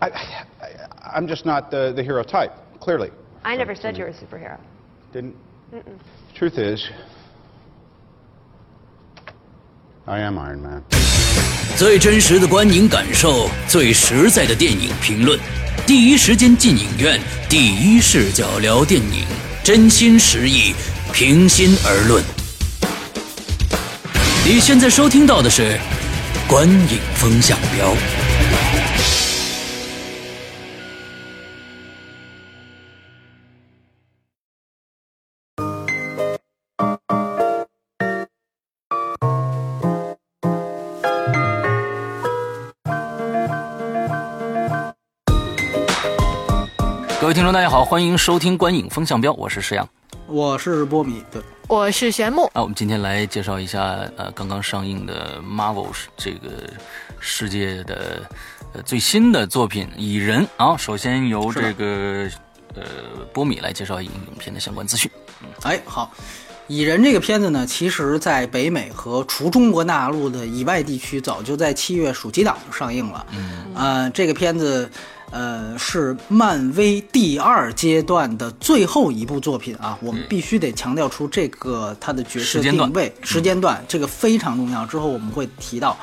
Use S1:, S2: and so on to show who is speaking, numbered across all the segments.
S1: I, I, I'm just not the, the hero type, clearly.
S2: I never said you were a superhero.
S1: Didn't? Truth is, I am Iron Man.
S3: 最真实的观影感受，最实在的电影评论，第一时间进影院，第一视角聊电影，真心实意，平心而论。你现在收听到的是《观影风向标》。众，大家好，欢迎收听《观影风向标》，我是石阳。
S4: 我是波米，对，
S5: 我是玄木，
S3: 啊，我们今天来介绍一下呃刚刚上映的 Marvel 这个世界的呃最新的作品《蚁人》啊。首先由这个呃波米来介绍影片的相关资讯。
S4: 哎，好，《蚁人》这个片子呢，其实在北美和除中国大陆的以外地区，早就在七月暑期档就上映了。嗯，呃，这个片子。呃，是漫威第二阶段的最后一部作品啊，我们必须得强调出这个它的角色定位、时间段，这个非常重要。之后我们会提到。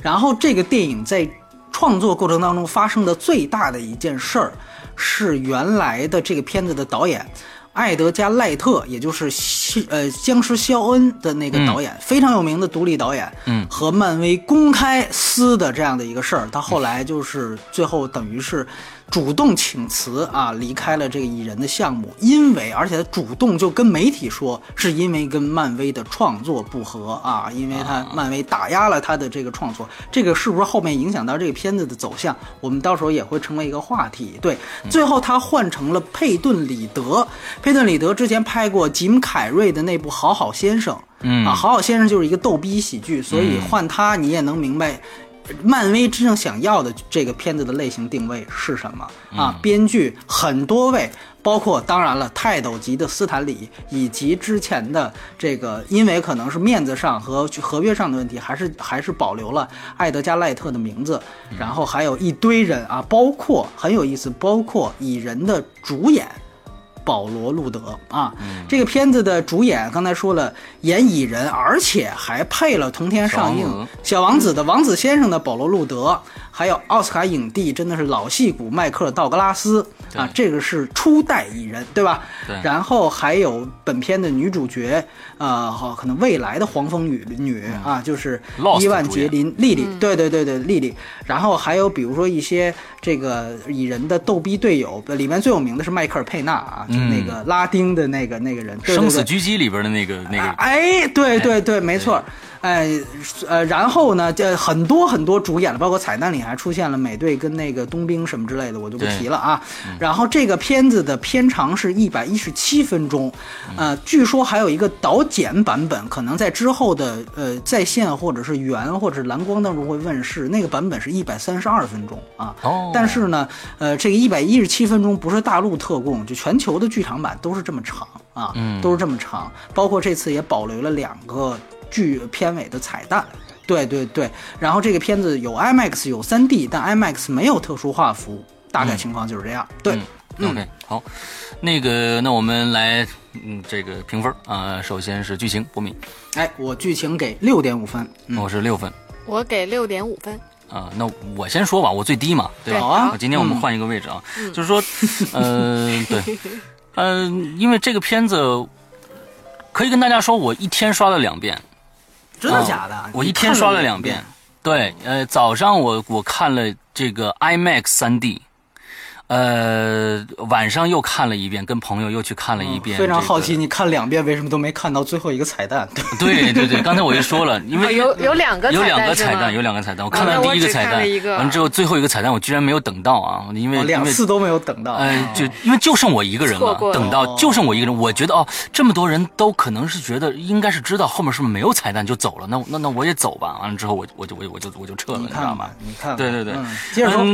S4: 然后这个电影在创作过程当中发生的最大的一件事儿，是原来的这个片子的导演艾德加·赖特，也就是西呃僵尸肖恩的那个导演，非常有名的独立导演，
S3: 嗯
S4: 和漫威公开撕的这样的一个事儿，他后来就是最后等于是。主动请辞啊，离开了这个蚁人的项目，因为而且他主动就跟媒体说，是因为跟漫威的创作不合啊，因为他漫威打压了他的这个创作，这个是不是后面影响到这个片子的走向？我们到时候也会成为一个话题。对，最后他换成了佩顿·里德，佩顿·里德之前拍过吉姆·凯瑞的那部《好好先生》，
S3: 嗯
S4: 啊，《好好先生》就是一个逗逼喜剧，所以换他你也能明白。漫威真正想要的这个片子的类型定位是什么啊？编剧很多位，包括当然了泰斗级的斯坦李，以及之前的这个，因为可能是面子上和合约上的问题，还是还是保留了艾德加·赖特的名字，然后还有一堆人啊，包括很有意思，包括蚁人的主演。保罗·路德啊，这个片子的主演刚才说了，演蚁人，而且还配了同天上映
S3: 小王子《
S4: 的王子先生的保罗·路德，还有奥斯卡影帝，真的是老戏骨迈克尔·道格拉斯啊，这个是初代蚁人，对吧？
S3: 对。
S4: 然后还有本片的女主角，呃，好可能未来的黄蜂女女啊，就是伊万杰林莉莉，对对对对，莉莉。然后还有比如说一些这个蚁人的逗逼队友，里面最有名的是迈克尔·佩纳啊，就是那个拉丁的那个那个人，对对
S3: 生死狙击里边的那个那个，
S4: 哎，对对对，没错。哎，呃，然后呢，这很多很多主演了，包括彩蛋里还出现了美队跟那个冬兵什么之类的，我就不提了啊。然后这个片子的片长是一百一十七分钟，呃，据说还有一个导剪版本，可能在之后的呃在线或者是原或者是蓝光当中会问世，那个版本是一百三十二分钟啊。
S3: 哦
S4: 但是呢，呃，这个一百一十七分钟不是大陆特供，就全球的剧场版都是这么长啊，
S3: 嗯
S4: 都是这么长。包括这次也保留了两个剧片尾的彩蛋。对对对，然后这个片子有 IMAX 有 3D，但 IMAX 没有特殊画幅，大概情况就是这样。对，
S3: 嗯，OK，好，那个那我们来嗯这个评分啊、首先是剧情，波米，
S4: 哎，我剧情给六点五分。嗯，
S3: 我是六分。
S5: 我给六点五分。
S3: 啊，那我先说吧，我最低嘛，对吧？
S5: 对好
S4: 啊
S3: 今天我们换一个位置啊，就是说，嗯、对，嗯、因为这个片子可以跟大家说，我一天刷了两遍，
S4: 真的假的？
S3: 啊我一天刷了两遍。对，呃，早上我我看了这个 IMAX 3D，呃，晚上又看了一遍，跟朋友又去看了一遍、
S4: 嗯非常
S3: 这个
S4: 好奇，你看两遍为什么都没看到最后一个彩蛋？
S3: 对对对，刚才我就说了，因为
S5: 有有两个
S3: 有两个彩蛋，有两个彩蛋。我看到第一个彩蛋
S5: 了一个，
S3: 完之后最后一个彩蛋我居然没有等到啊，因为
S4: 哦两次都没有等到。
S3: 哎
S4: 哦，
S3: 就因为就剩我一个人了，
S5: 了
S3: 等到就剩我一个人，我觉得哦，这么多人都可能是觉得应该是知道后面是不是没有彩蛋就走了，那那那我也走吧。完了之后我我就我就我就我就撤了，
S4: 你
S3: 你知道吗
S4: 你看，
S3: 对对对
S4: 嗯接着说。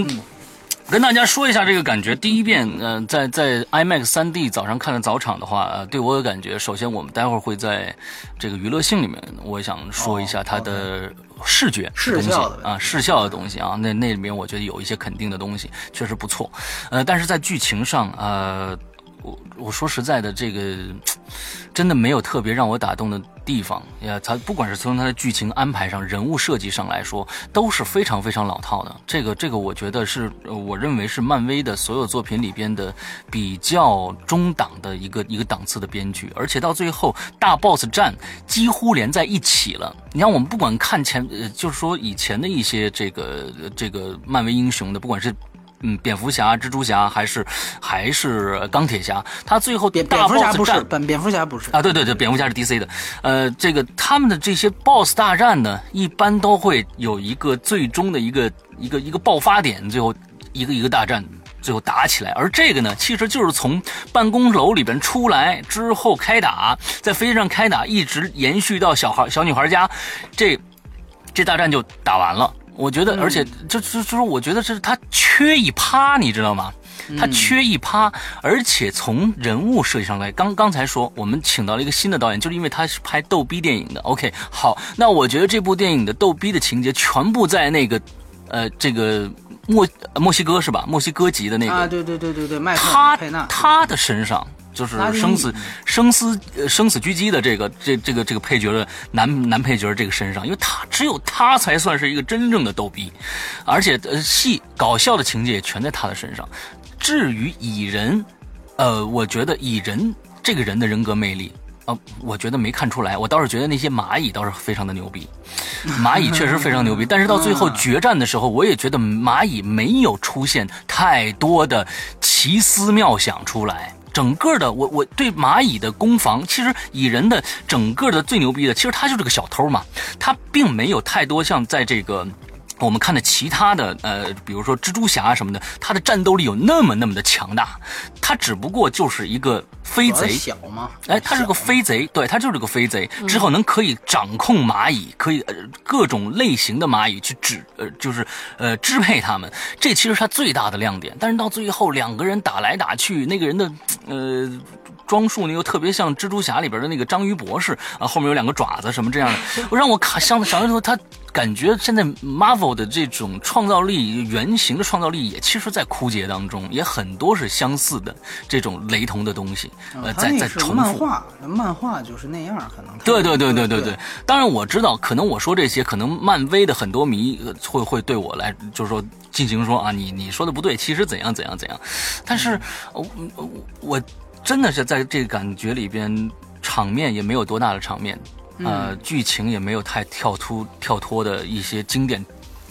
S3: 跟大家说一下这个感觉。第一遍，呃，在在 IMAX 3D 早上看的早场的话，呃，对我的感觉，首先我们待会儿会在这个娱乐性里面，我想说一下它的视觉
S4: 视效的
S3: 啊，视效的东西啊，那那里面我觉得有一些肯定的东西，确实不错。呃，但是在剧情上，呃，我我说实在的，这个真的没有特别让我打动的地方呀。它不管是从它的剧情安排上、人物设计上来说，都是非常非常老套的。这个这个，我觉得是我认为是漫威的所有作品里边的比较中档的一个一个档次的编剧，而且到最后大 boss 战几乎连在一起了。你看，我们不管看前，呃，就是说以前的一些这个这个漫威英雄的，不管是。嗯，蝙蝠侠、蜘蛛侠还是还是钢铁侠，他最后
S4: 蝙蝙蝠侠不是，
S3: 战
S4: 本蝙蝠侠不是
S3: 啊，对对对，蝙蝠侠是 DC 的，呃，这个他们的这些 BOSS 大战呢，一般都会有一个最终的一个一个一个爆发点，最后一个一个大战。最后打起来，而这个呢，其实就是从办公楼里边出来之后开打，在飞机上开打，一直延续到小孩小女孩家，这这大战就打完了。我觉得，而且就就就是，我觉得这是他缺一趴，你知道吗？他缺一趴，而且从人物设计上来，刚刚才说我们请到了一个新的导演，就是因为他是拍逗逼电影的。OK，好，那我觉得这部电影的逗逼的情节全部在那个，呃，这个墨墨西哥是吧？墨西哥籍的那个，
S4: 啊，对对对对对，麦克
S3: 他
S4: 佩纳，
S3: 他的身上就是生死生死呃生死狙击的这个这这个这个配角的男男配角这个身上，因为他只有他才算是一个真正的逗逼，而且呃戏搞笑的情节也全在他的身上。至于蚁人，呃，我觉得蚁人这个人的人格魅力。呃，我觉得没看出来，我倒是觉得那些蚂蚁倒是非常的牛逼，蚂蚁确实非常牛逼。但是到最后决战的时候，我也觉得蚂蚁没有出现太多的奇思妙想出来。整个的，我我对蚂蚁的攻防，其实蚁人的整个的最牛逼的，其实他就是个小偷嘛，他并没有太多像在这个。我们看的其他的，呃，比如说蜘蛛侠什么的，他的战斗力有那么那么的强大，他只不过就是一个飞贼，
S4: 小吗，
S3: 哎，他是个飞贼，对他就是个飞贼，之后能可以掌控蚂蚁，可以呃各种类型的蚂蚁去指呃就是呃支配他们，这其实是他最大的亮点。但是到最后两个人打来打去，那个人的呃装束呢又特别像蜘蛛侠里边的那个章鱼博士啊，后面有两个爪子什么这样的，我让我看想想的时候他。感觉现在 Marvel 的这种创造力、原型的创造力也其实，在枯竭当中，也很多是相似的这种雷同的东西，呃，在在重复。
S4: 漫画，漫画就是那样，可能
S3: 对对对对对对，当然我知道，可能我说这些，可能漫威的很多迷呃会会对我来，就是说进行说啊，你你说的不对，其实怎样怎样。怎样，但是呃我我真的是在这个感觉里边，场面也没有多大的场面，呃，剧情也没有太跳突跳脱的一些经典。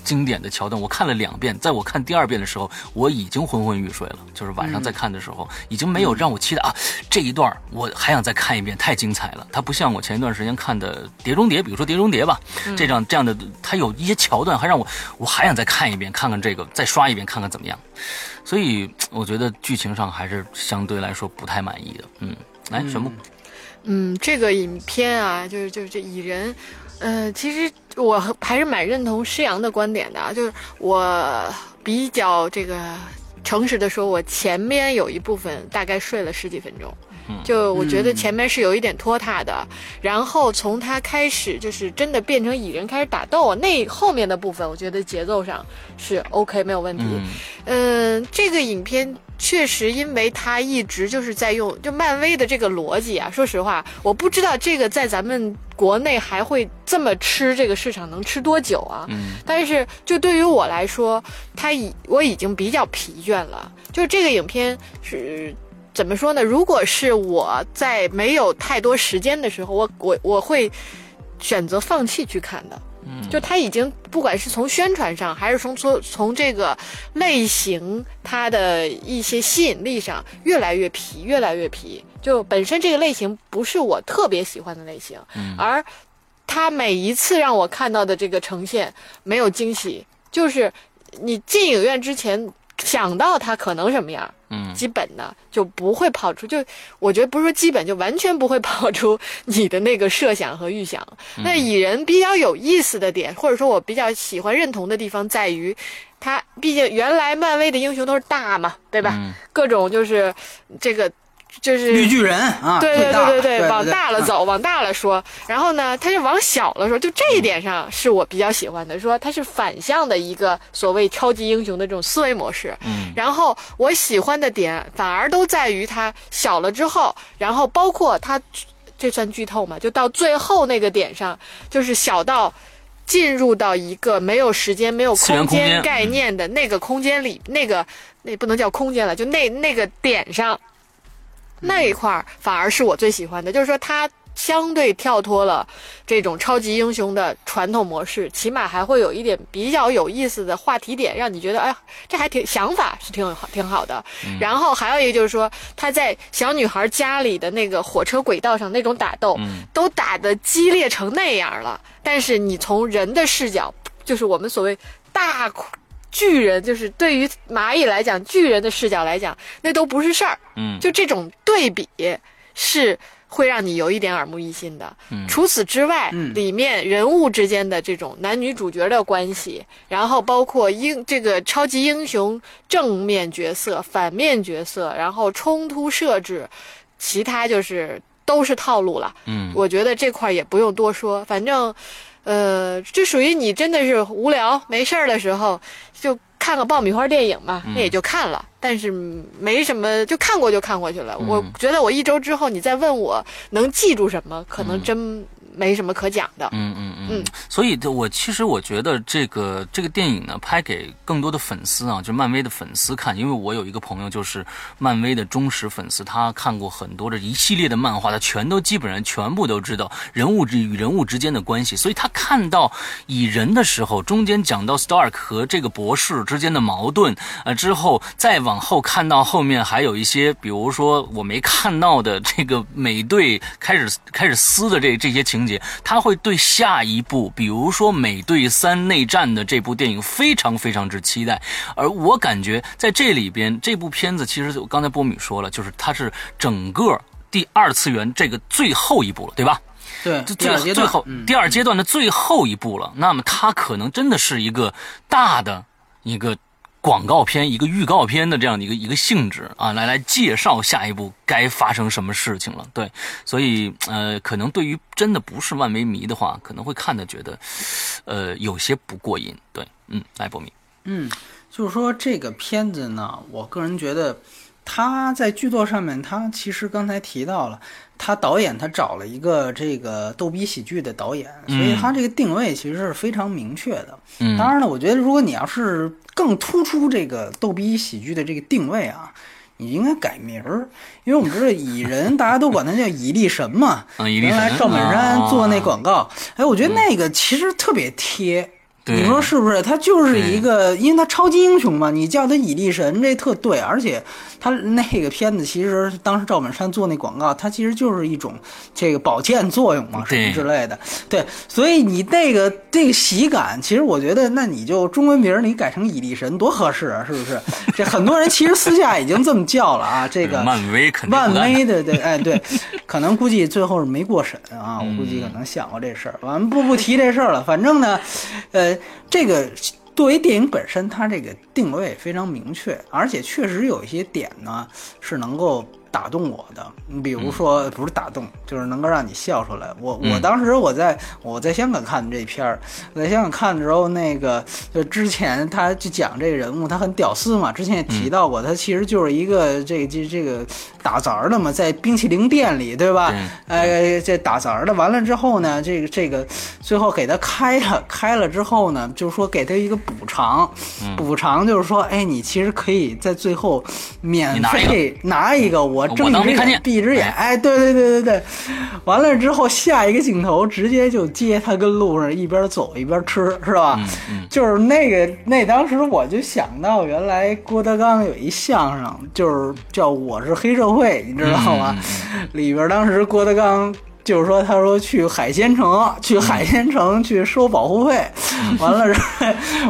S3: 经典的桥段，我看了两遍，在我看第二遍的时候，我已经昏昏欲睡了。就是晚上再看的时候，已经没有让我期待啊这一段，我还想再看一遍，太精彩了。它不像我前一段时间看的《碟中谍》，比如说《碟中谍》吧，这样这样的，它有一些桥段还让我我还想再看一遍，看看这个，再刷一遍，看看怎么样。所以我觉得剧情上还是相对来说不太满意的。嗯，来，玄木，
S5: 嗯，嗯这个影片啊，就是就是这蚁人，呃，其实我还是蛮认同施阳的观点的啊，就是我比较这个诚实的说，我前面有一部分大概睡了十几分钟。就我觉得前面是有一点拖沓的，然后从他开始就是真的变成蚁人开始打斗，那后面的部分我觉得节奏上是 OK 没有问题。嗯、这个影片确实因为他一直就是在用就漫威的这个逻辑啊，说实话，我不知道这个在咱们国内还会这么吃这个市场能吃多久啊？
S3: 嗯
S5: 但是就对于我来说，他已我已经比较疲倦了。就是这个影片是怎么说呢？如果是我在没有太多时间的时候，我我我会选择放弃去看的。
S3: 嗯
S5: 就他已经不管是从宣传上，还是从从从这个类型它的一些吸引力上，越来越皮，越来越皮。就本身这个类型不是我特别喜欢的类型，
S3: 嗯
S5: 而他每一次让我看到的这个呈现没有惊喜，就是你进影院之前想到它可能什么样，
S3: 嗯
S5: 基本的就不会跑出，就我觉得不是说基本，就完全不会跑出你的那个设想和预想。那蚁人比较有意思的点，或者说我比较喜欢认同的地方在于，他毕竟原来漫威的英雄都是大嘛，对吧？
S3: 嗯
S5: 各种就是这个就是
S4: 绿巨人啊，
S5: 对对对对
S4: 对，
S5: 往大了
S4: 嗯
S5: 走，往大了说。然后呢，他就往小了说，就这一点上是我比较喜欢的，说他是反向的一个所谓超级英雄的这种思维模式。
S3: 嗯，
S5: 然后我喜欢的点反而都在于他小了之后，然后包括他，这算剧透嘛？就到最后那个点上，就是小到。进入到一个没有时间、没有
S3: 空间
S5: 间概念的那个空间里，那个那不能叫空间了，就那那个点上，那一块儿反而是我最喜欢的，就是说它相对跳脱了这种超级英雄的传统模式，起码还会有一点比较有意思的话题点，让你觉得哎，这还挺想法是挺好挺好的。然后还有一个就是说，他在小女孩家里的那个火车轨道上那种打斗，都打得激烈成那样了，但是你从人的视角，就是我们所谓大巨人，就是对于蚂蚁来讲，巨人的视角来讲，那都不是事儿。
S3: 嗯
S5: 就这种对比是会让你有一点耳目一新的。
S3: 嗯
S5: 除此之外，
S4: 嗯
S5: 里面人物之间的这种男女主角的关系，然后包括英这个超级英雄正面角色、反面角色，然后冲突设置，其他就是都是套路了。
S3: 嗯
S5: 我觉得这块儿也不用多说，反正，呃，这属于你真的是无聊没事儿的时候，就看个爆米花电影嘛，那也就看了，但是没什么，就看过就看过去了。我觉得我一周之后你再问我能记住什么，可能真没什么可讲的。
S3: 嗯嗯嗯。
S5: 嗯，
S3: 所以我其实我觉得这个这个电影呢，拍给更多的粉丝啊，就是漫威的粉丝看，因为我有一个朋友就是漫威的忠实粉丝，他看过很多的一系列的漫画，他全都基本上全部都知道人物之与人物之间的关系，所以他看到蚁人的时候，中间讲到 Stark 和这个博士之间的矛盾，呃，之后再往后看到后面还有一些，比如说我没看到的这个美队开始开始撕的这这些情节，他会对下一部，比如说美队三内战的这部电影非常非常之期待。而我感觉在这里边，这部片子其实我刚才波米说了，就是它是整个第二次元这个最后一部了，对吧？
S4: 对，
S3: 最最后、
S4: 嗯
S3: 第二阶段的最后一步了。那么它可能真的是一个大的一个广告片、一个预告片的这样的一个一个性质啊，来来介绍下一步该发生什么事情了。对，所以呃，可能对于真的不是漫威迷的话，可能会看的觉得呃有些不过瘾。对，嗯，来波米，
S4: 嗯，就是说这个片子呢，我个人觉得他在剧作上面，他其实刚才提到了，他导演他找了一个这个逗逼喜剧的导演，所以他这个定位其实是非常明确的。
S3: 嗯，
S4: 当然了，我觉得如果你要是更突出这个逗逼喜剧的这个定位啊。你应该改名儿，因为我们知道蚁人，大家都管他叫蚁力神嘛。
S3: 啊蚁力神
S4: 原来赵本山
S3: 啊
S4: 做那广告，哎，我觉得那个其实特别贴。
S3: 对
S4: 你说是不是？他就是一个，因为他超级英雄嘛，你叫他蚁力神，这特对。而且他那个片子，其实当时赵本山做那广告，他其实就是一种这个保健作用嘛，什么之类的。对，所以你那个这个喜感，其实我觉得，那你就中文名你改成蚁力神多合适啊，是不是？这很多人其实私下已经这么叫了啊，这个
S3: 漫威肯定
S4: 漫威的对，哎对，可能估计最后是没过审啊，我估计可能想过这事儿。完不不提这事儿了，反正呢，呃，这个作为电影本身，它这个定位非常明确，而且确实有一些点呢是能够。打动我的，你比如说不是打动，就是能够让你笑出来。我我
S3: 嗯
S4: 当时我在我在香港看的这片儿，在香港看的时候，那个就之前他就讲这个人物，他很屌丝嘛，之前也提到过，他其实就是一个这这这个打杂儿的嘛，在冰淇淋店里，对吧？
S3: 对。
S4: 哎，这打杂儿的，完了之后呢，这个这个最后给他开了，开了之后呢，就是说给他一个补偿，补偿就是说，哎，你其实可以在最后免费拿一个，我
S3: 我
S4: 睁一只眼闭一只眼，
S3: 哎
S4: 哎，对对对对对，完了之后下一个镜头直接就接他跟路上一边走一边吃，是吧？
S3: 嗯嗯
S4: 就是那个那当时我就想到，原来郭德纲有一相声，就是叫《我是黑社会》，你知道吗？
S3: 嗯
S4: 里边当时郭德纲就是说，他说去海鲜城，去海鲜城去收保护费，完了之，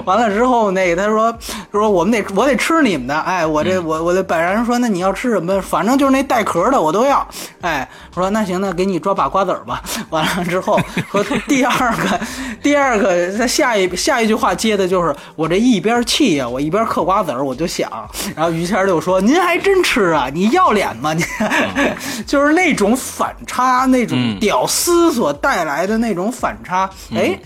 S4: 完了之后，那个他说说我们得我得吃你们的，哎，我这我我这本人说，那你要吃什么？反正就是那带壳的我都要，哎，我说那行，那给你抓把瓜子儿吧。完了之后说第二个 第二个他下一下一句话接的就是我这一边气呀，我一边嗑瓜子儿，我就想，然后于谦儿就说您还真吃啊，你要脸吗？你？就是那种反差，那种
S3: 嗯
S4: 屌丝所带来的那种反差，哎。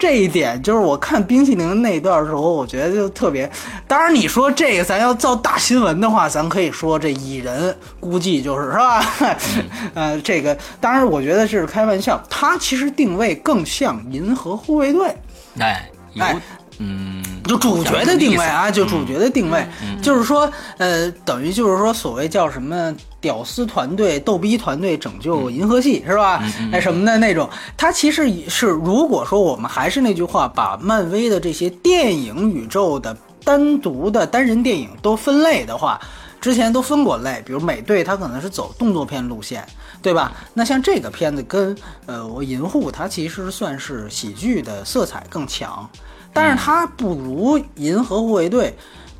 S4: 这一点就是我看冰淇淋那段时候，我觉得就特别。当然，你说这个咱要造大新闻的话，咱可以说这蚁人估计就是是吧？呃，这个当然我觉得这是开玩笑，他其实定位更像银河护卫队。
S3: 哎，
S4: 哎
S3: 嗯，
S4: 就主角的定位啊，就主角的定位，
S3: 嗯
S4: 就是说，呃，等于就是说，所谓叫什么屌丝团队、逗逼团队拯救银河系，是吧？哎，什么的那种，它其实是，如果说我们还是那句话，把漫威的这些电影宇宙的单独的单人电影都分类的话。之前都分过类，比如美队，它可能是走动作片路线，对吧？那像这个片子跟呃我银护，它其实算是喜剧的色彩更强，但是它不如银河护卫队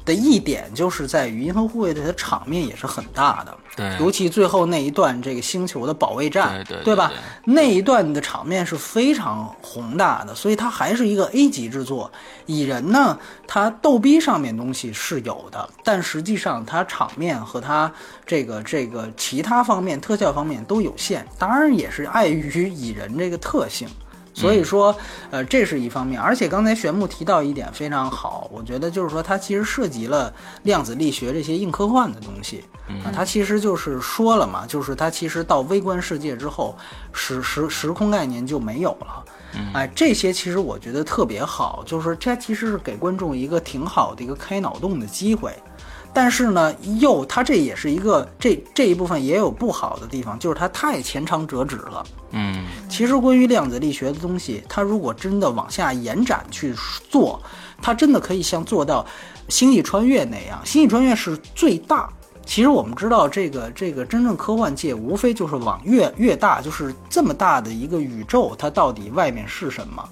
S4: 的一点就是在于银河护卫队的场面也是很大的，
S3: 对
S4: 尤其最后那一段这个星球的保卫战，
S3: 对对对
S4: 吧
S3: 对？
S4: 那一段的场面是非常宏大的，所以它还是一个 A 级制作。蚁人呢，它逗逼上面东西是有的，但实际上它场面和它这个这个其他方面特效方面都有限，当然也是碍于蚁人这个特性。所以说，呃，这是一方面，而且刚才玄牧提到一点非常好，我觉得就是说它其实涉及了量子力学这些硬科幻的东西啊，它其实就是说了嘛，就是它其实到微观世界之后，时时时空概念就没有了，哎，这些其实我觉得特别好，就是这其实是给观众一个挺好的一个开脑洞的机会。但是呢，又它这也是一个这这一部分也有不好的地方，就是它太前长折指了。
S3: 嗯，
S4: 其实关于量子力学的东西，它如果真的往下延展去做，它真的可以像做到《星际穿越》那样，《星际穿越》是最大。其实我们知道，这个这个真正科幻界无非就是往越越大，就是这么大的一个宇宙，它到底外面是什么？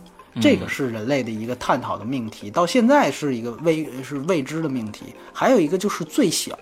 S4: 这个是人类的一个探讨的命题，到现在是一个未是未知的命题。还有一个就是最小，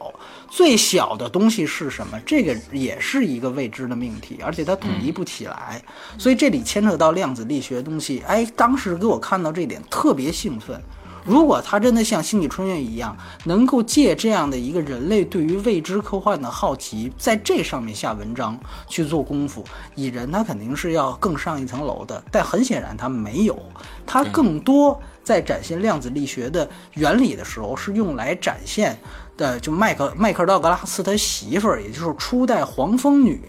S4: 最小的东西是什么？这个也是一个未知的命题，而且它统一不起来。所以这里牵扯到量子力学的东西，哎，当时给我看到这点特别兴奋。如果他真的像《星际穿越》一样，能够借这样的一个人类对于未知科幻的好奇，在这上面下文章去做功夫，蚁人他肯定是要更上一层楼的。但很显然他没有，他更多在展现量子力学的原理的时候，是用来展现的，就麦克麦克道格拉斯他媳妇儿，也就是初代黄蜂女，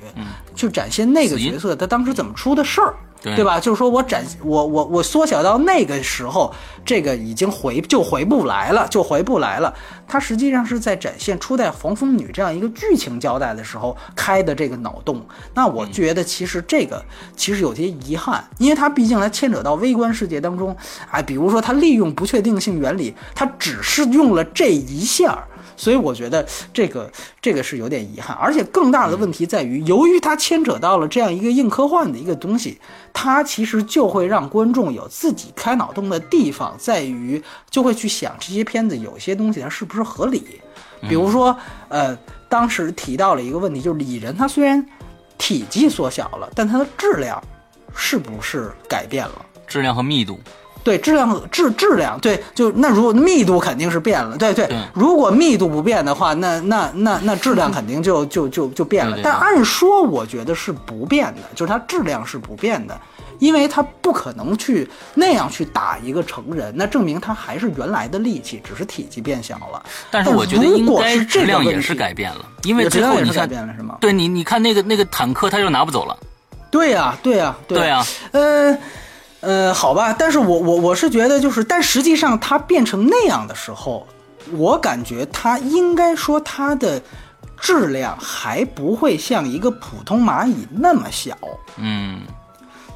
S4: 去展现那个角色他当时怎么出的事儿。
S3: 对
S4: 吧？就是说我展我我我缩小到那个时候，这个已经回就回不来了，就回不来了。它实际上是在展现初代黄蜂女这样一个剧情交代的时候开的这个脑洞。那我觉得其实这个其实有些遗憾，因为它毕竟它牵扯到微观世界当中，哎，比如说它利用不确定性原理，它只是用了这一下儿。所以我觉得这个这个是有点遗憾，而且更大的问题在于，由于它牵扯到了这样一个硬科幻的一个东西，它其实就会让观众有自己开脑洞的地方，在于就会去想这些片子有些东西它是不是合理。比如说，呃，当时提到了一个问题，就是蚁人它虽然体积缩小了，但它的质量是不是改变了？
S3: 质量和密度，
S4: 对质量质质量，对，就那如果密度肯定是变了，对对
S3: 对。
S4: 如果密度不变的话，那那那那质量肯定就就就就变了。但按说我觉得是不变的，就是它质量是不变的，因为它不可能去那样去打一个成人，那证明它还是原来的力气，只是体积变小了。
S3: 但是我觉得应该
S4: 是
S3: 质量也是改变了，因为
S4: 质
S3: 最
S4: 量也是改
S3: 后你看，
S4: 变了是吗？
S3: 对你你看那个那个坦克他就拿不走了，
S4: 对呀、对呀、
S3: 对啊，
S4: 呃，呃，好吧，但是我我我是觉得就是，但实际上它变成那样的时候，我感觉它应该说它的质量还不会像一个普通蚂蚁那么小。
S3: 嗯，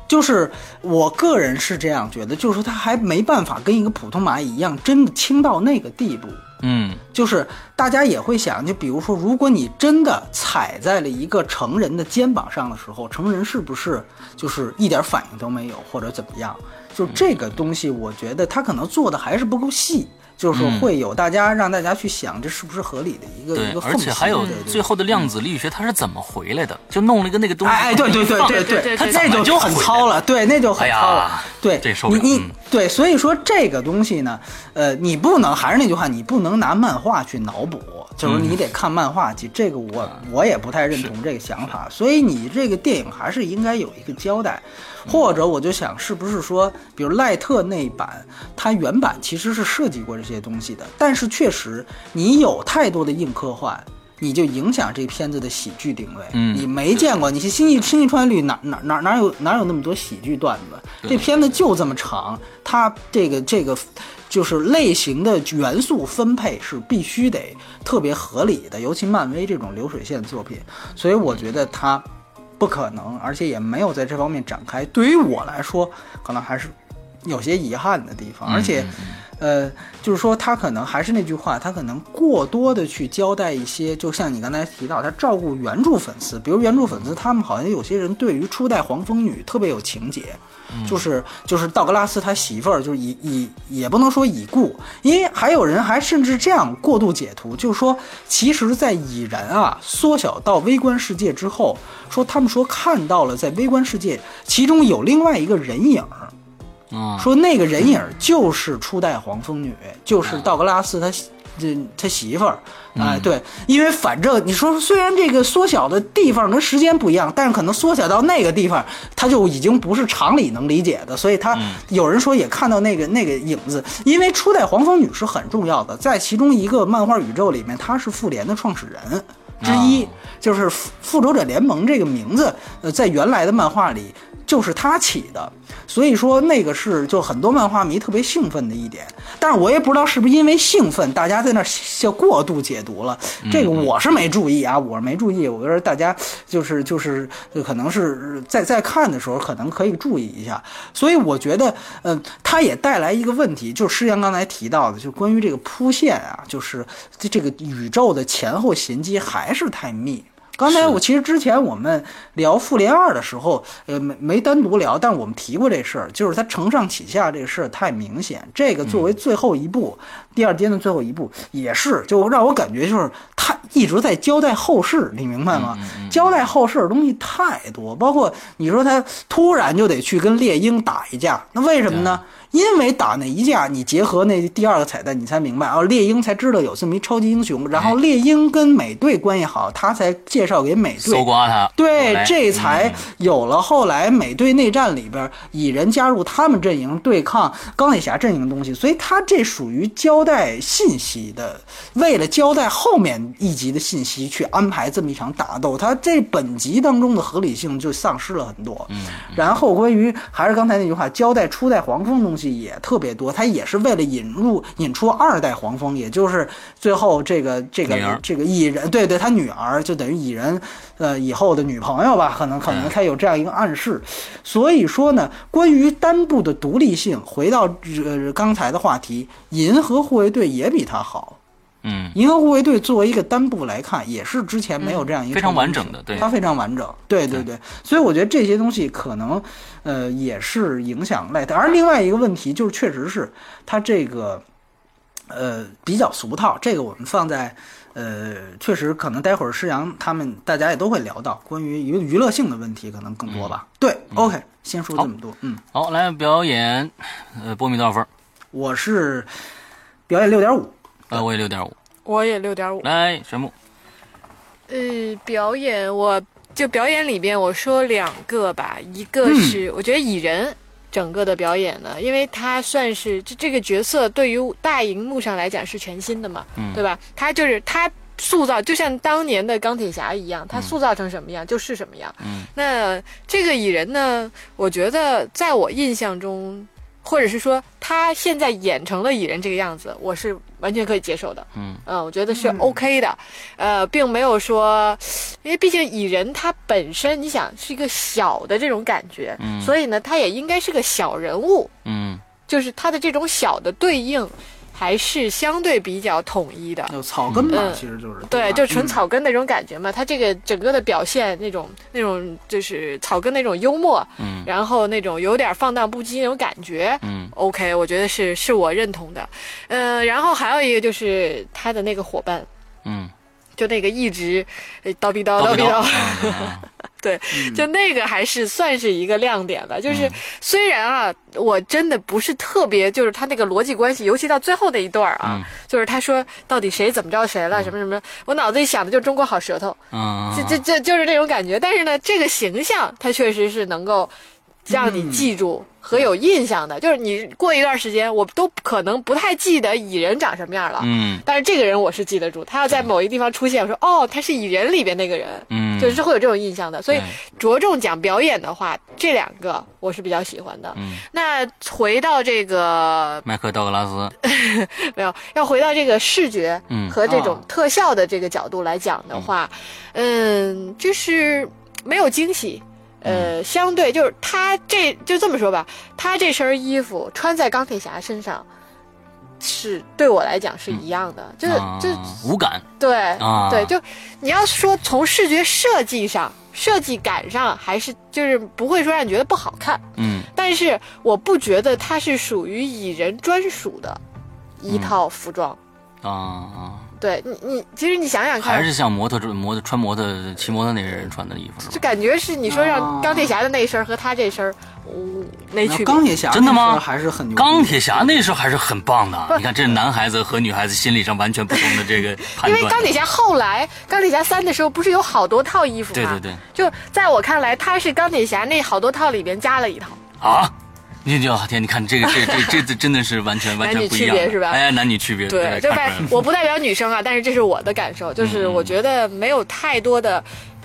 S4: 就是我个人是这样觉得，就是说它还没办法跟一个普通蚂蚁一样，真的轻到那个地步。
S3: 嗯。
S4: 就是大家也会想，就比如说，如果你真的踩在了一个成人的肩膀上的时候，成人是不是就是一点反应都没有，或者怎么样？就这个东西，我觉得他可能做的还是不够细，就是会有大家让大家去想，这是不是合理的一个一个？
S3: 而且还有最后的量子力学，它是怎么回来的？就弄了一个那个东西，
S4: 哎哎，对对对对
S5: 对对对
S3: 它怎么
S4: 那就很糙了，对，那就很糙了，对，
S3: 这受不
S4: 你你对，所以说这个东西呢，呃，你不能还是那句话，你不能拿漫画去脑补，就是你得看漫画去，这个我我也不太认同这个想法，所以你这个电影还是应该有一个交代，或者我就想是不是说，比如赖特那一版，它原版其实是设计过这些东西的，但是确实你有太多的硬科幻。你就影响这片子的喜剧定位，
S3: 嗯
S4: 你没见过，你是星际星际穿越率哪哪哪哪有哪有那么多喜剧段子？这片子就这么长，它这个这个就是类型的元素分配是必须得特别合理的，尤其漫威这种流水线作品，所以我觉得它不可能，而且也没有在这方面展开。对于我来说，可能还是有些遗憾的地方，而且。呃，就是说他可能还是那句话，他可能过多的去交代一些，就像你刚才提到，他照顾原著粉丝，比如原著粉丝，他们好像有些人对于初代黄蜂女特别有情节，就是就是道格拉斯他媳妇儿，就是已已也不能说已故，因为还有人还甚至这样过度解读，就是说，其实，在蚁人啊缩小到微观世界之后，说他们说看到了在微观世界，其中有另外一个人影说那个人影就是初代黄蜂女，就是道格拉斯他媳这他媳妇儿，哎、对，因为反正你说虽然这个缩小的地方跟时间不一样，但是可能缩小到那个地方，他就已经不是常理能理解的，所以他有人说也看到那个那个影子，因为初代黄蜂女是很重要的，在其中一个漫画宇宙里面，她是复联的创始人之一，就是复复仇者联盟这个名字，呃，在原来的漫画里就是他起的，所以说那个是就很多漫画迷特别兴奋的一点。但是我也不知道是不是因为兴奋，大家在那儿就过度解读了。这个我是没注意啊，我是没注意。我觉得大家就是就是就可能是在在看的时候可能可以注意一下。所以我觉得，嗯、它也带来一个问题，就是诗阳刚才提到的，就关于这个铺线啊，就是这这个宇宙的前后衔接还是太密。刚才我其实之前我们聊《复联二》的时候，呃，没没单独聊，但我们提过这事儿，就是它承上启下这个事儿太明显。这个作为最后一步，第二阶段最后一步也是，就让我感觉就是他一直在交代后事，你明白吗？交代后事的东西太多，包括你说他突然就得去跟猎鹰打一架，那为什么呢？因为打那一架，你结合那第二个彩蛋，你才明白哦，猎鹰才知道有这么一超级英雄，然后猎鹰跟美队关系好，他才介绍给美队
S3: 搜。刮他，
S4: 对，这才有了后来美队内战里边蚁人加入他们阵营对抗钢铁侠阵营的东西，所以他这属于交代信息的，为了交代后面一集的信息去安排这么一场打斗，他这本集当中的合理性就丧失了很多。嗯，然后关于还是刚才那句话，交代初代黄蜂东西也特别多，他也是为了引入引出二代黄蜂，也就是最后这个这个这个蚁人，对对，他女儿就等于蚁人，呃，以后的女朋友吧，可能可能他有这样一个暗示。所以说呢，关于单部的独立性，回到呃刚才的话题，银河护卫队也比他好。
S3: 嗯，
S4: 银河护卫队作为一个单部来看，也是之前没有这样一个
S3: 非常完整的对
S4: 它非常完整，对对对，所以我觉得这些东西可能，呃，也是影响赖特。而另外一个问题就是，确实是它这个，呃，比较俗套。这个我们放在，呃，确实可能待会儿施阳他们大家也都会聊到关于娱娱乐性的问题，可能更多吧。对，OK，先说这么多。嗯，
S3: 好，来表演，呃，波米多少分？
S4: 我是表演六点五。
S3: 呃，我也六点五。
S5: 我也六点五。
S3: 来，玄木，
S5: 呃，表演我就表演里边我说两个吧，一个是、我觉得蚁人整个的表演呢，因为他算是这这个角色对于大荧幕上来讲是全新的嘛，对吧？他就是他。塑造就像当年的钢铁侠一样，他塑造成什么样、就是什么样。
S3: 嗯，
S5: 那这个蚁人呢，我觉得在我印象中，或者是说他现在演成了蚁人这个样子，我是完全可以接受的。
S3: 嗯。
S5: 嗯我觉得是 OK 的，呃，并没有说，因为毕竟蚁人他本身你想是一个小的这种感觉，
S3: 嗯。
S5: 所以呢，他也应该是个小人物，
S3: 嗯。
S5: 就是他的这种小的对应。还是相对比较统一的。
S4: 有草根嘛，
S5: 嗯
S4: 其实就是
S5: 对，就纯
S4: 嗯
S5: 草根那种感觉嘛。他这个整个的表现，那种那种就是草根那种幽默，
S3: 嗯
S5: 然后那种有点放荡不羁那种感觉，
S3: 嗯
S5: ，OK，我觉得是是我认同的。呃，然后还有一个就是他的那个伙伴，
S3: 嗯，
S5: 就那个一直呃叨逼叨
S3: 叨逼叨
S5: 对，就那个还是算是一个亮点吧。就是
S3: 嗯。
S5: 虽然啊，我真的不是特别，就是他那个逻辑关系，尤其到最后那一段啊，
S3: 嗯。
S5: 就是他说到底谁怎么着谁了，什么什么，我脑子里想的就是中国好舌头，
S3: 嗯，
S5: 这这这就是那种感觉。但是呢，这个形象他确实是能够让你记住和有印象的。就是你过一段时间，我都可能不太记得蚁人长什么样了。
S3: 嗯
S5: 但是这个人我是记得住，他要在某一个地方出现，我说哦，他是蚁人里边那个人，
S3: 嗯，
S5: 就是会有这种印象的。所以着重讲表演的话，这两个我是比较喜欢的。
S3: 嗯
S5: 那回到这个
S3: 麦克道格拉斯，
S5: 没有，要回到这个视觉
S3: 嗯
S5: 和这种
S4: 啊
S5: 特效的这个角度来讲的话，嗯，就是没有惊喜。呃，相对就是他这就这么说吧，他这身衣服穿在钢铁侠身上，是对我来讲是一样的，就是
S3: 啊
S5: 就
S3: 无感，
S5: 对、
S3: 啊。
S5: 对，就你要说从视觉设计上、设计感上，还是就是不会说让你觉得不好看，
S3: 嗯。
S5: 但是我不觉得它是属于蚁人专属的一套服装。
S3: 啊啊，
S5: 对你，你其实你想想看，
S3: 还是像摩托摩托穿摩托骑摩托那些人穿的衣服？
S5: 就感觉是你说让
S4: 哦
S5: 钢铁侠的那一身儿和他这身儿，嗯，没
S4: 那
S5: 区别。
S4: 钢铁侠
S3: 真的吗
S4: 那时候还是很牛
S3: 钢铁侠那时候还是很棒的，你看这是男孩子和女孩子心理上完全不同的这个 判断。
S5: 因为钢铁侠后来钢铁侠三的时候不是有好多套衣服吗？
S3: 对对对，
S5: 就在我看来，他是钢铁侠那好多套里边加了一套。
S3: 啊，你就天，你看这个这这这这真的是完全完全不一样，
S5: 男女区别是吧
S3: 哎，男女区别，
S5: 对，就
S3: 看出来了
S5: 反我不代表女生啊，但是这是我的感受，就是
S3: 嗯
S5: 我觉得没有太多的。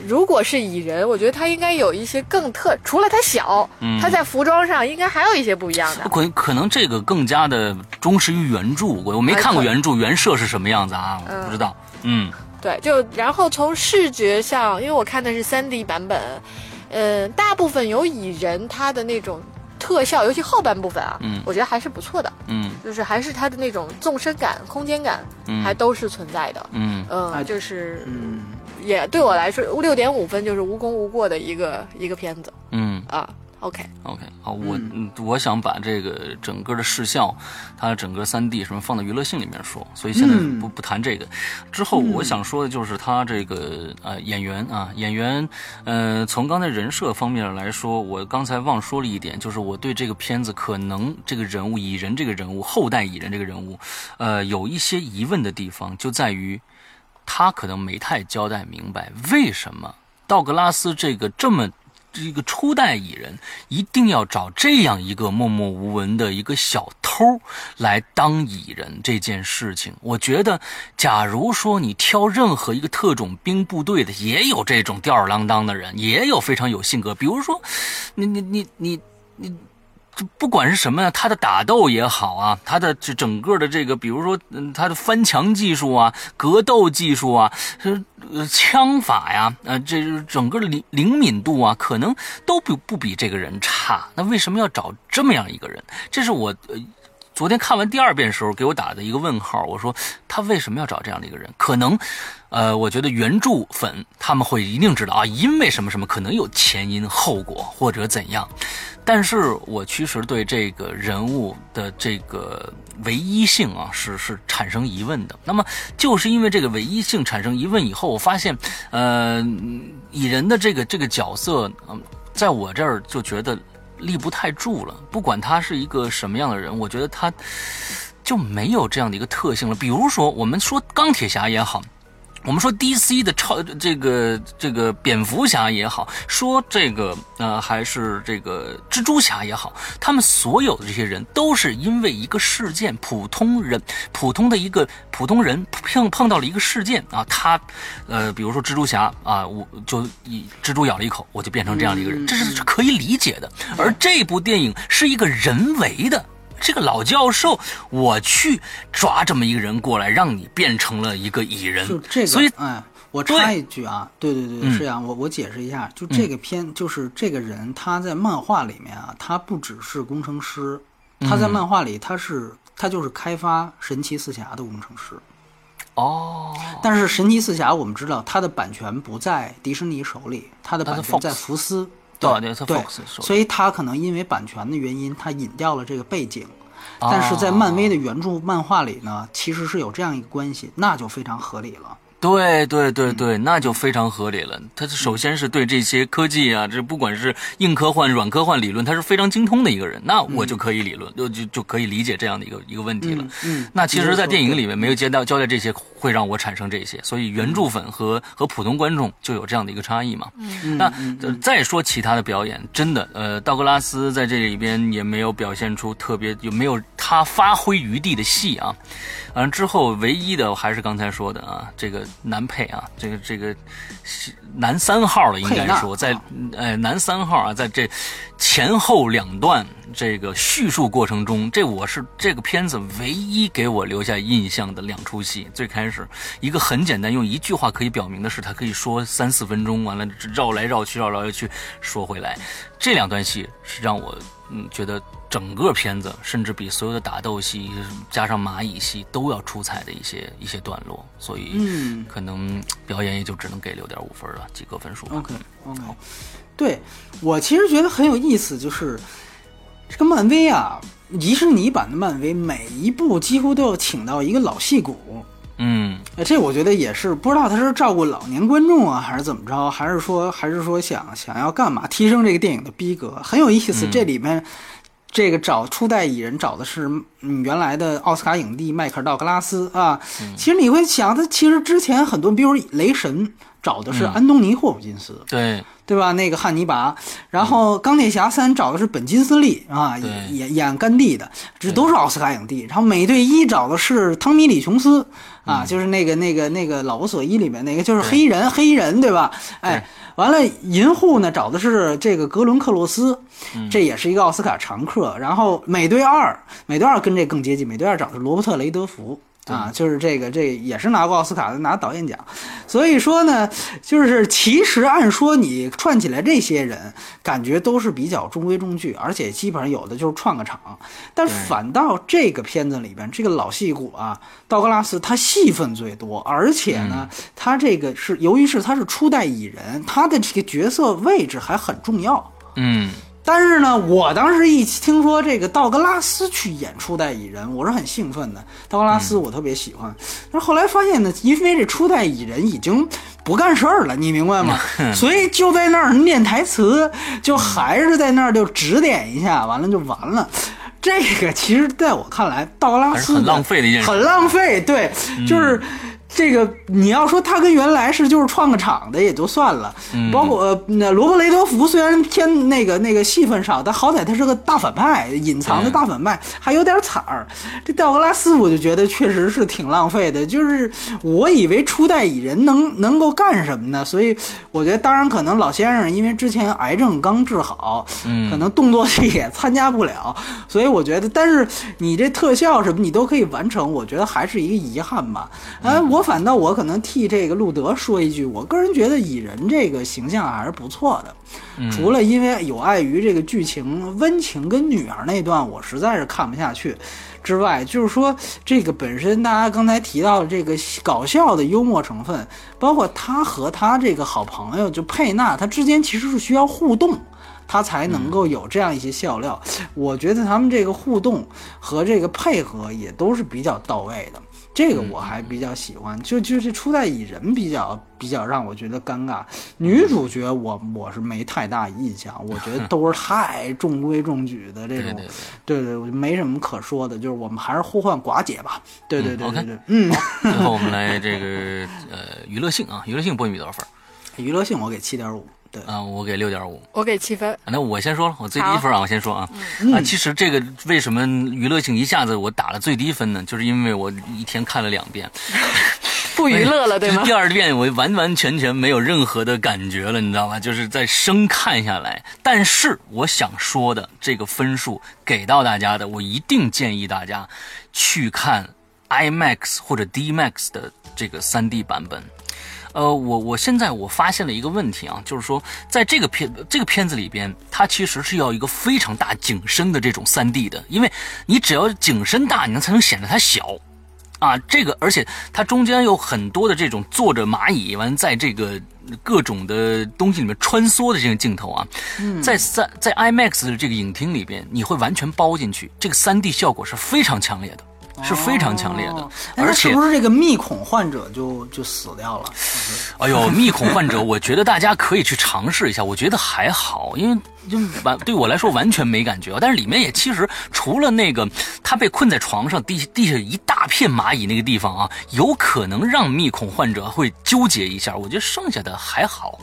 S5: 如果是蚁人，我觉得他应该有一些更特，除了他小，
S3: 嗯
S5: 他在服装上应该还有一些不一样的。
S3: 可可能这个更加的忠实于原著，我我没看过原著，原设是什么样子啊？我不知道。嗯
S5: 对，就然后从视觉上，因为我看的是三 D 版本，呃，大部分有蚁人他的那种特效，尤其后半部分啊，
S3: 嗯。
S5: 我觉得还是不错的，
S3: 嗯。
S5: 就是还是它的那种纵深感、空间感，
S3: 嗯。
S5: 还都是存在的。
S3: 嗯。
S5: 嗯，
S4: 哎
S5: 就是
S4: 嗯，
S5: 也对我来说，六点五分就是无功无过的一个一个片子。
S3: 嗯。
S5: 啊。
S3: OK，，OK，好，我嗯我想把这个整个的视效，它整个三 D 什么放到娱乐性里面说，所以现在
S4: 嗯
S3: 不不谈这个。之后我想说的就是他这个呃演员啊，演员，呃，从刚才人设方面来说，我刚才忘说了一点，就是我对这个片子可能这个人物蚁人这个人物后代蚁人这个人物，呃，有一些疑问的地方，就在于他可能没太交代明白为什么道格拉斯这个这么。这个初代蚁人一定要找这样一个默默无闻的一个小偷来当蚁人这件事情，我觉得，假如说你挑任何一个特种兵部队的，也有这种吊儿郎当的人，也有非常有性格，比如说，你你你你你。不管是什么呀，他的打斗也好啊，他的这整个的这个，比如说，嗯，他的翻墙技术啊，格斗技术啊，呃枪法呀，呃，这整个的灵灵敏度啊，可能都不不比这个人差。那为什么要找这么样一个人？这是我昨天看完第二遍的时候给我打的一个问号。我说他为什么要找这样的一个人？可能，呃，我觉得原著粉他们会一定知道啊，因为什么什么，可能有前因后果或者怎样。但是我其实对这个人物的这个唯一性啊，是是产生疑问的。那么就是因为这个唯一性产生疑问以后，我发现，呃，蚁人的这个这个角色，嗯、在我这儿就觉得立不太住了。不管他是一个什么样的人，我觉得他就没有这样的一个特性了。比如说，我们说钢铁侠也好。我们说 DC 的超这个这个蝙蝠侠也好，说这个呃还是这个蜘蛛侠也好，他们所有的这些人都是因为一个事件，普通人普通的一个普通人碰碰到了一个事件啊，他呃比如说蜘蛛侠啊，我就一蜘蛛咬了一口，我就变成这样的一个人，这是可以理解的。而这部电影是一个人为的。这个老教授，我去抓这么一个人过来，让你变成了一个蚁人，
S4: 就这个，
S3: 所以
S4: 哎，我插一句啊，对对对，
S3: 嗯。
S4: 是呀、我我解释一下，就这个片，就是这个人他在漫画里面啊，他不只是工程师，他在漫画里他是他就是开发神奇四侠的工程师。
S3: 哦，
S4: 但是神奇四侠我们知道它的版权不在迪士尼手里，它的版权在福斯。
S3: 对对
S4: 所以他可能因为版权的原因，他隐掉了这个背景。
S3: 哦
S4: 但是在漫威的原著漫画里呢，其实是有这样一个关系，那就非常合理了。
S3: 对对对对，那就非常合理了。他首先是对这些科技啊，这不管是硬科幻、软科幻理论，他是非常精通的一个人。那我就可以理论，就就就可以理解这样的一个一个问题了。
S4: 嗯，
S3: 那其实，在电影里
S4: 面，
S3: 没有接到交代这些，会让我产生这些，所以原著粉和和普通观众就有这样的一个差异嘛。
S4: 嗯
S3: 那、呃再说其他的表演，真的，呃，道格拉斯在这里边也没有表现出特别有没有他发挥余地的戏啊。完了之后，唯一的还是刚才说的啊，这个男配啊，这个这个是男三号了，应该说在
S4: 啊
S3: 呃男三号啊，在这前后两段这个叙述过程中，这我是这个片子唯一给我留下印象的两出戏。最开始一个很简单，用一句话可以表明的是，他可以说三四分钟，完了绕来绕去，绕来绕去说回来。这两段戏是让我嗯觉得整个片子甚至比所有的打斗戏加上蚂蚁戏都要出彩的一些一些段落，所以
S4: 嗯
S3: 可能表演也就只能给六点五分了，及格分数。
S4: OK OK，对我其实觉得很有意思，就是这个漫威啊，迪士尼版的漫威每一部几乎都要请到一个老戏骨。
S3: 嗯
S4: 呃这我觉得也是不知道他是照顾老年观众啊，还是怎么着，还是说还是说想想要干嘛，提升这个电影的逼格，很有意思。这里面这个找初代蚁人找的是嗯原来的奥斯卡影帝迈克尔道格拉斯啊。其实你会想，他其实之前很多，比如雷神找的是安东尼霍普金斯。
S3: 对，
S4: 对吧？那个汉尼拔，然后钢铁侠三找的是本金斯利啊，演演演甘地的，这都是奥斯卡影帝。然后美队一找的是汤米李琼斯啊，就是那个那个那个老无所依里面那个就是黑人黑人对吧？哎，完了银护呢找的是这个格伦克洛斯，这也是一个奥斯卡常客。然后美队二，美队二跟这更接近，美队二找的是罗伯特雷德福。啊，就是这个，这也是拿过奥斯卡的，拿导演奖，所以说呢，就是其实按说你串起来这些人，感觉都是比较中规中矩，而且基本上有的就是串个场，但反倒这个片子里边，这个老戏骨啊，道格拉斯他戏份最多，而且呢，他这个是由于是他是初代蚁人，他的这个角色位置还很重要。
S3: 嗯
S4: 但是呢，我当时一听说这个道格拉斯去演初代蚁人，我是很兴奋的。道格拉斯我特别喜欢，但是后来发现呢，因为这初代蚁人已经不干事儿了，你明白吗？所以就在那儿念台词，就还是在那儿就指点一下，完了就完了。这个其实在我看来，道格拉斯
S3: 很浪费的一件事
S4: 很浪费。对，就是。这个你要说他跟原来是就是创个场的也就算了，包括呃那罗伯雷德福虽然偏那个那个戏份少，但好歹他是个大反派，隐藏的大反派，还有点惨儿。这道格拉斯我就觉得确实是挺浪费的，就是我以为初代蚁人能能够干什么呢？所以我觉得，当然可能老先生因为之前癌症刚治好，
S3: 嗯
S4: 可能动作戏也参加不了，所以我觉得，但是你这特效什么你都可以完成，我觉得还是一个遗憾吧。哎，我反倒我可能替这个路德说一句，我个人觉得蚁人这个形象还是不错的，除了因为有碍于这个剧情温情跟女儿那段，我实在是看不下去。之外，就是说这个本身大家刚才提到的这个搞笑的幽默成分，包括他和他这个好朋友就佩纳，他之间其实是需要互动。他才能够有这样一些笑料，我觉得他们这个互动和这个配合也都是比较到位的，这个我还比较喜欢。就就是初代蚁人比较比较让我觉得尴尬，女主角我我是没太大印象，我觉得都是太中规中矩的这种，
S3: 对对。
S4: 没什么可说的，就是我们还是呼唤寡姐吧，对对对
S3: 嗯
S4: 对对，嗯，
S3: 最后我们来这个呃娱乐性啊，娱乐性波米多少分
S4: 娱乐性我给七点五，对，
S3: 啊？我给六点五。
S5: 我给七分。
S3: 那我先说了，我最低分啊，我先说啊，啊，其实这个为什么娱乐性一下子我打了最低分呢？就是因为我一天看了两遍，
S5: 不娱乐了，对吗
S3: 就是？第二遍我完完全全没有任何的感觉了，你知道吗？就是在生看下来。但是我想说的这个分数给到大家的，我一定建议大家去看 IMAX 或者 DMAX 的这个 3D 版本。呃，我我现在我发现了一个问题啊，就是说，在这个片这个片子里边，它其实是要一个非常大景深的这种三 D 的，因为你只要景深大，你才能显得它小。啊，这个而且它中间有很多的这种坐着蚂蚁完在这个各种的东西里面穿梭的这个镜头啊，在在在 IMAX 的这个影厅里边，你会完全包进去，这个 3D 效果是非常强烈的，是非常强烈的而且
S4: 是不是这个密孔患者就就死掉了？
S3: 哎呦，密孔患者，我觉得大家可以去尝试一下，我觉得还好，因为就完 对我来说完全没感觉，但是里面也其实除了那个他被困在床上，地地下一大片蚂蚁那个地方啊，有可能让密恐患者会纠结一下，我觉得剩下的还好。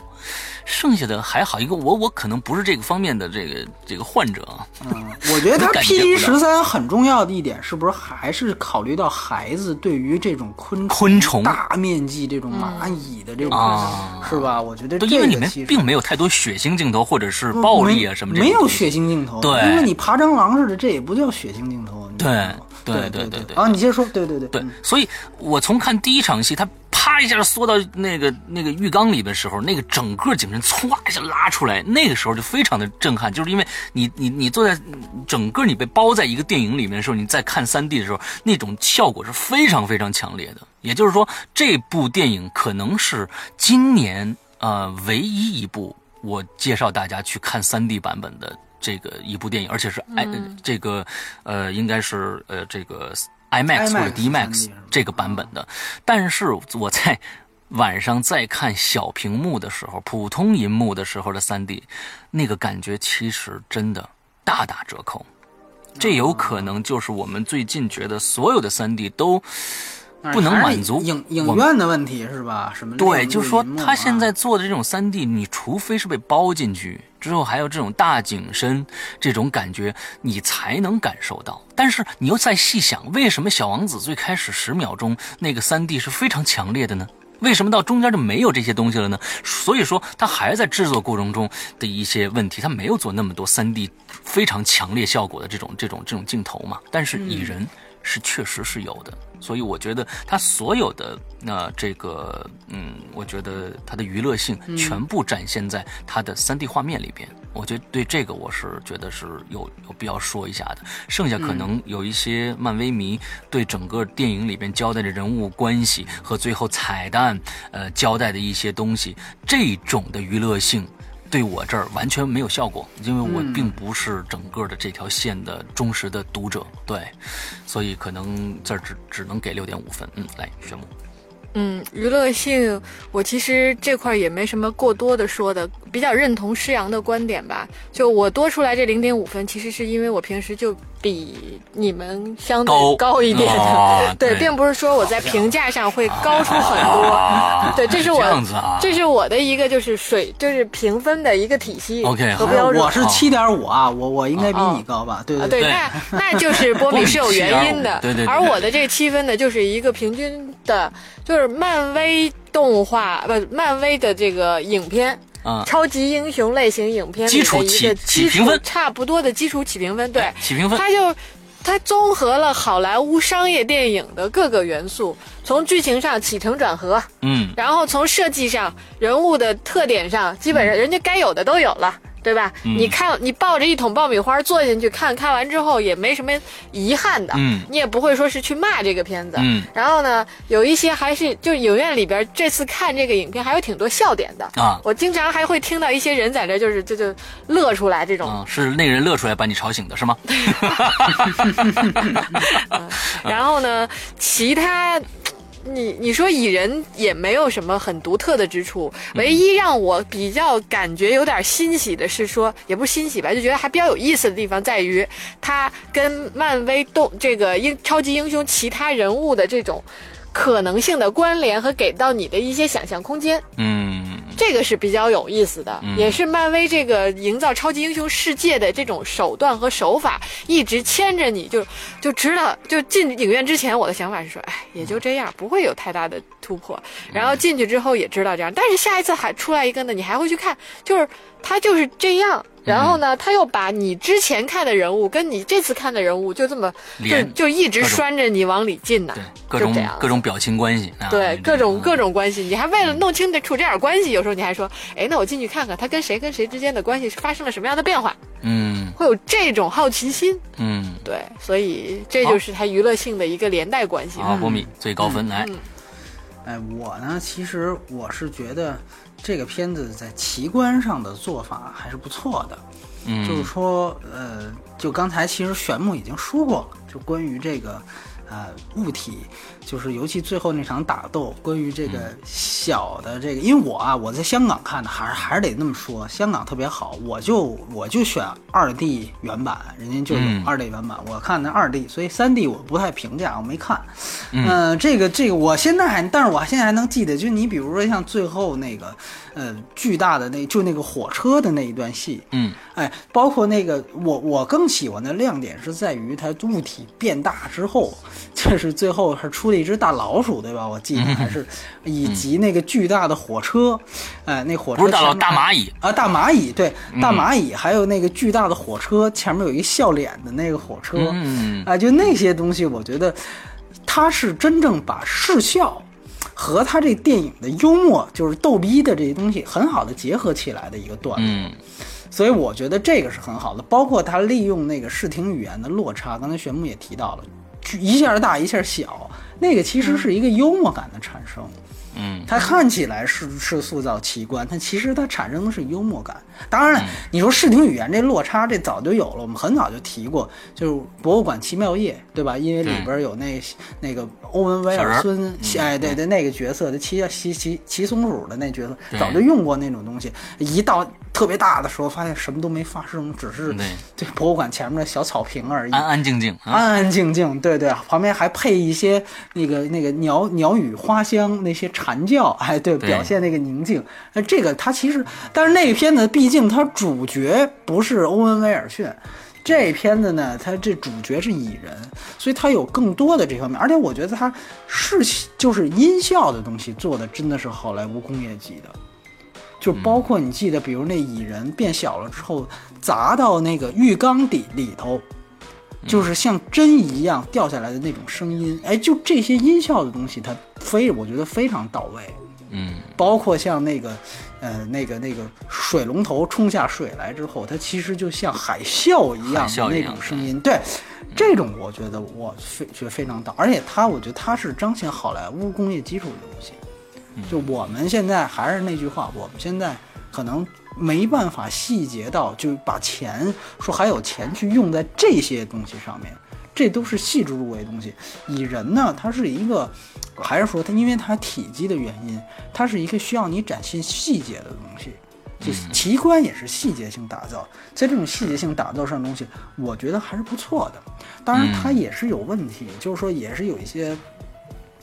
S3: 剩下的还好，一个我我可能不是这个方面的这个这个患者啊，
S4: 嗯，我觉得它
S3: 感觉
S4: P
S3: 不到
S4: 十三很重要的一点，是不是还是考虑到孩子对于这种昆
S3: 昆虫
S4: 大面积这种蚂蚁的这种，
S3: 啊
S4: 是吧？我觉得
S3: 对，
S4: 这
S3: 因为里面并没有太多血腥镜头或者是暴力啊什么这
S4: 没有血腥镜头，
S3: 对
S4: 因为你爬蟑螂似的，这也不叫血腥镜头。
S3: 对
S4: 对对
S3: 对对对
S4: 啊，你接着说，对对对，
S3: 对
S4: 嗯，
S3: 所以我从看第一场戏，他啪一下缩到那个那个浴缸里的时候，那个整个景深歘一下拉出来，那个时候就非常的震撼，就是因为你你你坐在整个你被包在一个电影里面的时候，你在看三 D 的时候，那种效果是非常非常强烈的。也就是说，这部电影可能是今年呃唯一一部我介绍大家去看三 D 版本的这个一部电影，而且是 i、这个呃应该是呃这个 IMAX 或者 DMAX 这个版本的，但是我在晚上再看小屏幕的时候，普通银幕的时候的三 D，那个感觉其实真的大打折扣。这有可能就是我们最近觉得所有的三 D 都不能满足
S4: 影影院的问题是吧？什么
S3: 对，就是说他现
S4: 啊
S3: 在做的这种三 D，你除非是被包进去之后，还有这种大景深这种感觉，你才能感受到。但是你又再细想，为什么小王子最开始十秒钟那个三 D 是非常强烈的呢？为什么到中间就没有这些东西了呢？所以说，他还在制作过程中的一些问题，他没有做那么多三 D 非常强烈效果的这种这种这种镜头嘛。但是蚁人是确实是有的，所以我觉得它所有的那、这个嗯，我觉得它的娱乐性全部展现在它的三 D 画面里边。我觉得对这个我是觉得是有有必要说一下的。剩下可能有一些漫威迷对整个电影里边交代的人物关系和最后彩蛋呃交代的一些东西，这种的娱乐性。对我这儿完全没有效果，因为我并不是整个的这条线的忠实的读者，对，所以可能这儿只只能给六点五分。嗯，来，玄牧。
S5: 嗯，娱乐性，我其实这块儿也没什么过多的说的，比较认同施洋的观点吧。就我多出来这零点五分，其实是因为我平时就比你们相对
S3: 高
S5: 高一点的，
S3: 哦
S5: 对，
S3: 对
S5: 并不是说我在评价上会高出很多。对，这是我
S3: 这样子啊
S5: 这是我的一个就是水就是评分的一个体系
S3: OK，
S5: 和标准。
S4: 我是七点五啊，我我应该比
S5: 哦
S4: 你高吧？对
S5: 啊，
S4: 对
S5: 对，
S3: 对
S5: 那那就是 波比是有原因的，
S3: 对对对
S5: 而我的这个七分呢，就是一个平均的，就是漫威动画不，漫威的这个影片。
S3: 啊。
S5: 超级英雄类型影片里
S3: 基础
S5: 的一个
S3: 起起评分。
S5: 差不多的基础起评分，对，
S3: 起评分。
S5: 它就它综合了好莱坞商业电影的各个元素，从剧情上起承转合，
S3: 嗯，
S5: 然后从设计上、人物的特点上，基本上人家该有的都有了，对吧？
S3: 嗯。
S5: 你看，你抱着一桶爆米花坐进去看，看完之后也没什么遗憾的，
S3: 嗯。
S5: 你也不会说是去骂这个片子，
S3: 嗯。
S5: 然后呢，有一些还是就影院里边这次看这个影片还有挺多笑点的。
S3: 啊。
S5: 我经常还会听到一些人在这就是就就乐出来这种，
S3: 啊，是那个人乐出来把你吵醒的是吗？
S5: 然后呢，其他。你你说蚁人也没有什么很独特的之处，唯一让我比较感觉有点欣喜的是说，也不是欣喜吧，就觉得还比较有意思的地方在于，它跟漫威动这个英超级英雄其他人物的这种可能性的关联和给到你的一些想象空间。
S3: 嗯，
S5: 这个是比较有意思的，
S3: 嗯。
S5: 也是漫威这个营造超级英雄世界的这种手段和手法，一直牵着你就就知道，就进影院之前，我的想法是说，哎，也就这样，不会有太大的突破。然后进去之后也知道这样，但是下一次还出来一个呢，你还会去看，就是他就是这样，然后呢，他又把你之前看的人物跟你这次看的人物就这么就就一直拴着你往里进呢
S6: 对，，各种各种表情关系啊，
S5: 对各种各
S6: 种
S5: 种关系，你还为了弄清楚这点关系，有时候你还说，哎，那我进去看看他跟谁跟谁之间的关系发生了什么样的变化，
S6: 嗯。
S5: 会有这种好奇心。
S6: 嗯，
S5: 对，所以这就是它娱乐性的一个连带关系。
S6: 好，
S5: 吧。
S6: 波米最高分来，
S4: 哎，我呢，其实我是觉得这个片子在奇观上的做法还是不错的。
S6: 嗯，
S4: 就是说，呃，就刚才其实玄牧已经说过了，就关于这个，呃，物体，就是尤其最后那场打斗，关于这个小的这个，因为我啊，我在香港看的，还是还是得那么说，香港特别好，我就我就选二 D 原版，人家就有
S6: 嗯。
S4: 二 D 原版，我看的二 D，所以三 D 我不太评价，我没看。
S6: 嗯。
S4: 呃，这个这个，我现在还，但是我现在还能记得，就你比如说像最后那个，呃，巨大的那就那个火车的那一段戏，
S6: 嗯。
S4: 哎，包括那个我我更喜欢的亮点是在于它物体变大之后，就是最后是出了一只大老鼠，对吧？我记得还是，以及那个巨大的火车，哎，那火车
S6: 不是大老大蚂蚁
S4: 啊，大蚂蚁对，大蚂蚁，还有那个巨大的火车，前面有一个笑脸的那个火车，
S6: 嗯。
S4: 啊，就那些东西，我觉得他是真正把视效和他这电影的幽默，就是逗逼的这些东西，很好的结合起来的一个段子。
S6: 嗯。
S4: 所以我觉得这个是很好的，包括他利用那个视听语言的落差，刚才玄牧也提到了，一下大一下小，那个其实是一个幽默感的产生。
S6: 嗯
S4: 它看起来是是塑造奇观，但其实它产生的是幽默感。当然了，你说视听语言这落差，这早就有了，我们很早就提过，就是《博物馆奇妙夜》，对吧？因为里边有那那个欧文威尔森，哎，对对，那个角色，的骑骑骑骑松鼠的那角色，早就用过那种东西。一到特别大的时候，发现什么都没发生，只是
S6: 对
S4: 这博物馆前面的小草坪而已。
S6: 安安静静啊，
S4: 安安静静，对对，旁边还配一些那个那个鸟鸟语花香那些蝉叫，哎，对，
S6: 对
S4: 表现那个宁静。哎，这个它其实，但是那个片子毕竟它主角不是欧文威尔逊。这片子呢，它这主角是蚁人，所以它有更多的这方面，而且我觉得它是就是音效的东西做的真的是好莱坞工业级的，就包括你记得，比如那蚁人变小了之后砸到那个浴缸底里头，就是像针一样掉下来的那种声音，哎，就这些音效的东西，它非我觉得非常到位。
S6: 嗯
S4: 包括像那个，呃，那个那个水龙头冲下水来之后，它其实就像海啸一样的那种声音，对，这种我觉得我非觉得非常到，而且它我觉得它是彰显好莱坞工业基础的东西。就我们现在还是那句话，我们现在可能没办法细节到，就把钱说还有钱去用在这些东西上面，这都是细致入微的东西。蚁人呢，它是一个，还是说它因为它体积的原因，它是一个需要你展现细节的东西。就是奇观也是细节性打造，在这种细节性打造上的东西，我觉得还是不错的。当然，它也是有问题，就是说也是有一些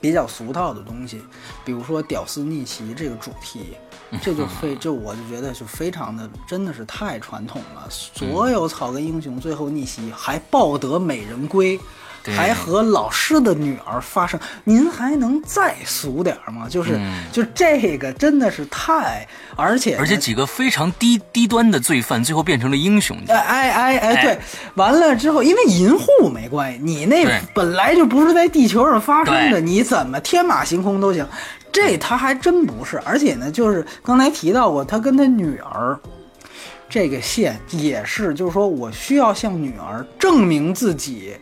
S4: 比较俗套的东西，比如说屌丝逆袭这个主题，这就 非这我就觉得就非常的真的是太传统了。所有草根英雄最后逆袭，还抱得美人归。
S6: 对
S4: 还和老师的女儿发生，您还能再俗点儿吗？就是，
S6: 嗯
S4: 就这个真的是太，而且
S6: 而且几个非常低低端的罪犯，最后变成了英雄。
S4: 哎哎哎哎，对
S6: 哎，
S4: 完了之后，因为银护没关系，你那本来就不是在地球上发生的，你怎么天马行空都行。这他还真不是，而且呢，就是刚才提到过，他跟他女儿这个线也是，就是说我需要向女儿证明自己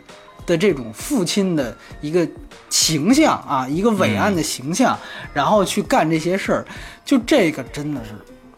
S4: 的这种父亲的一个形象啊，一个伟岸的形象，然后去干这些事儿，就这个真的是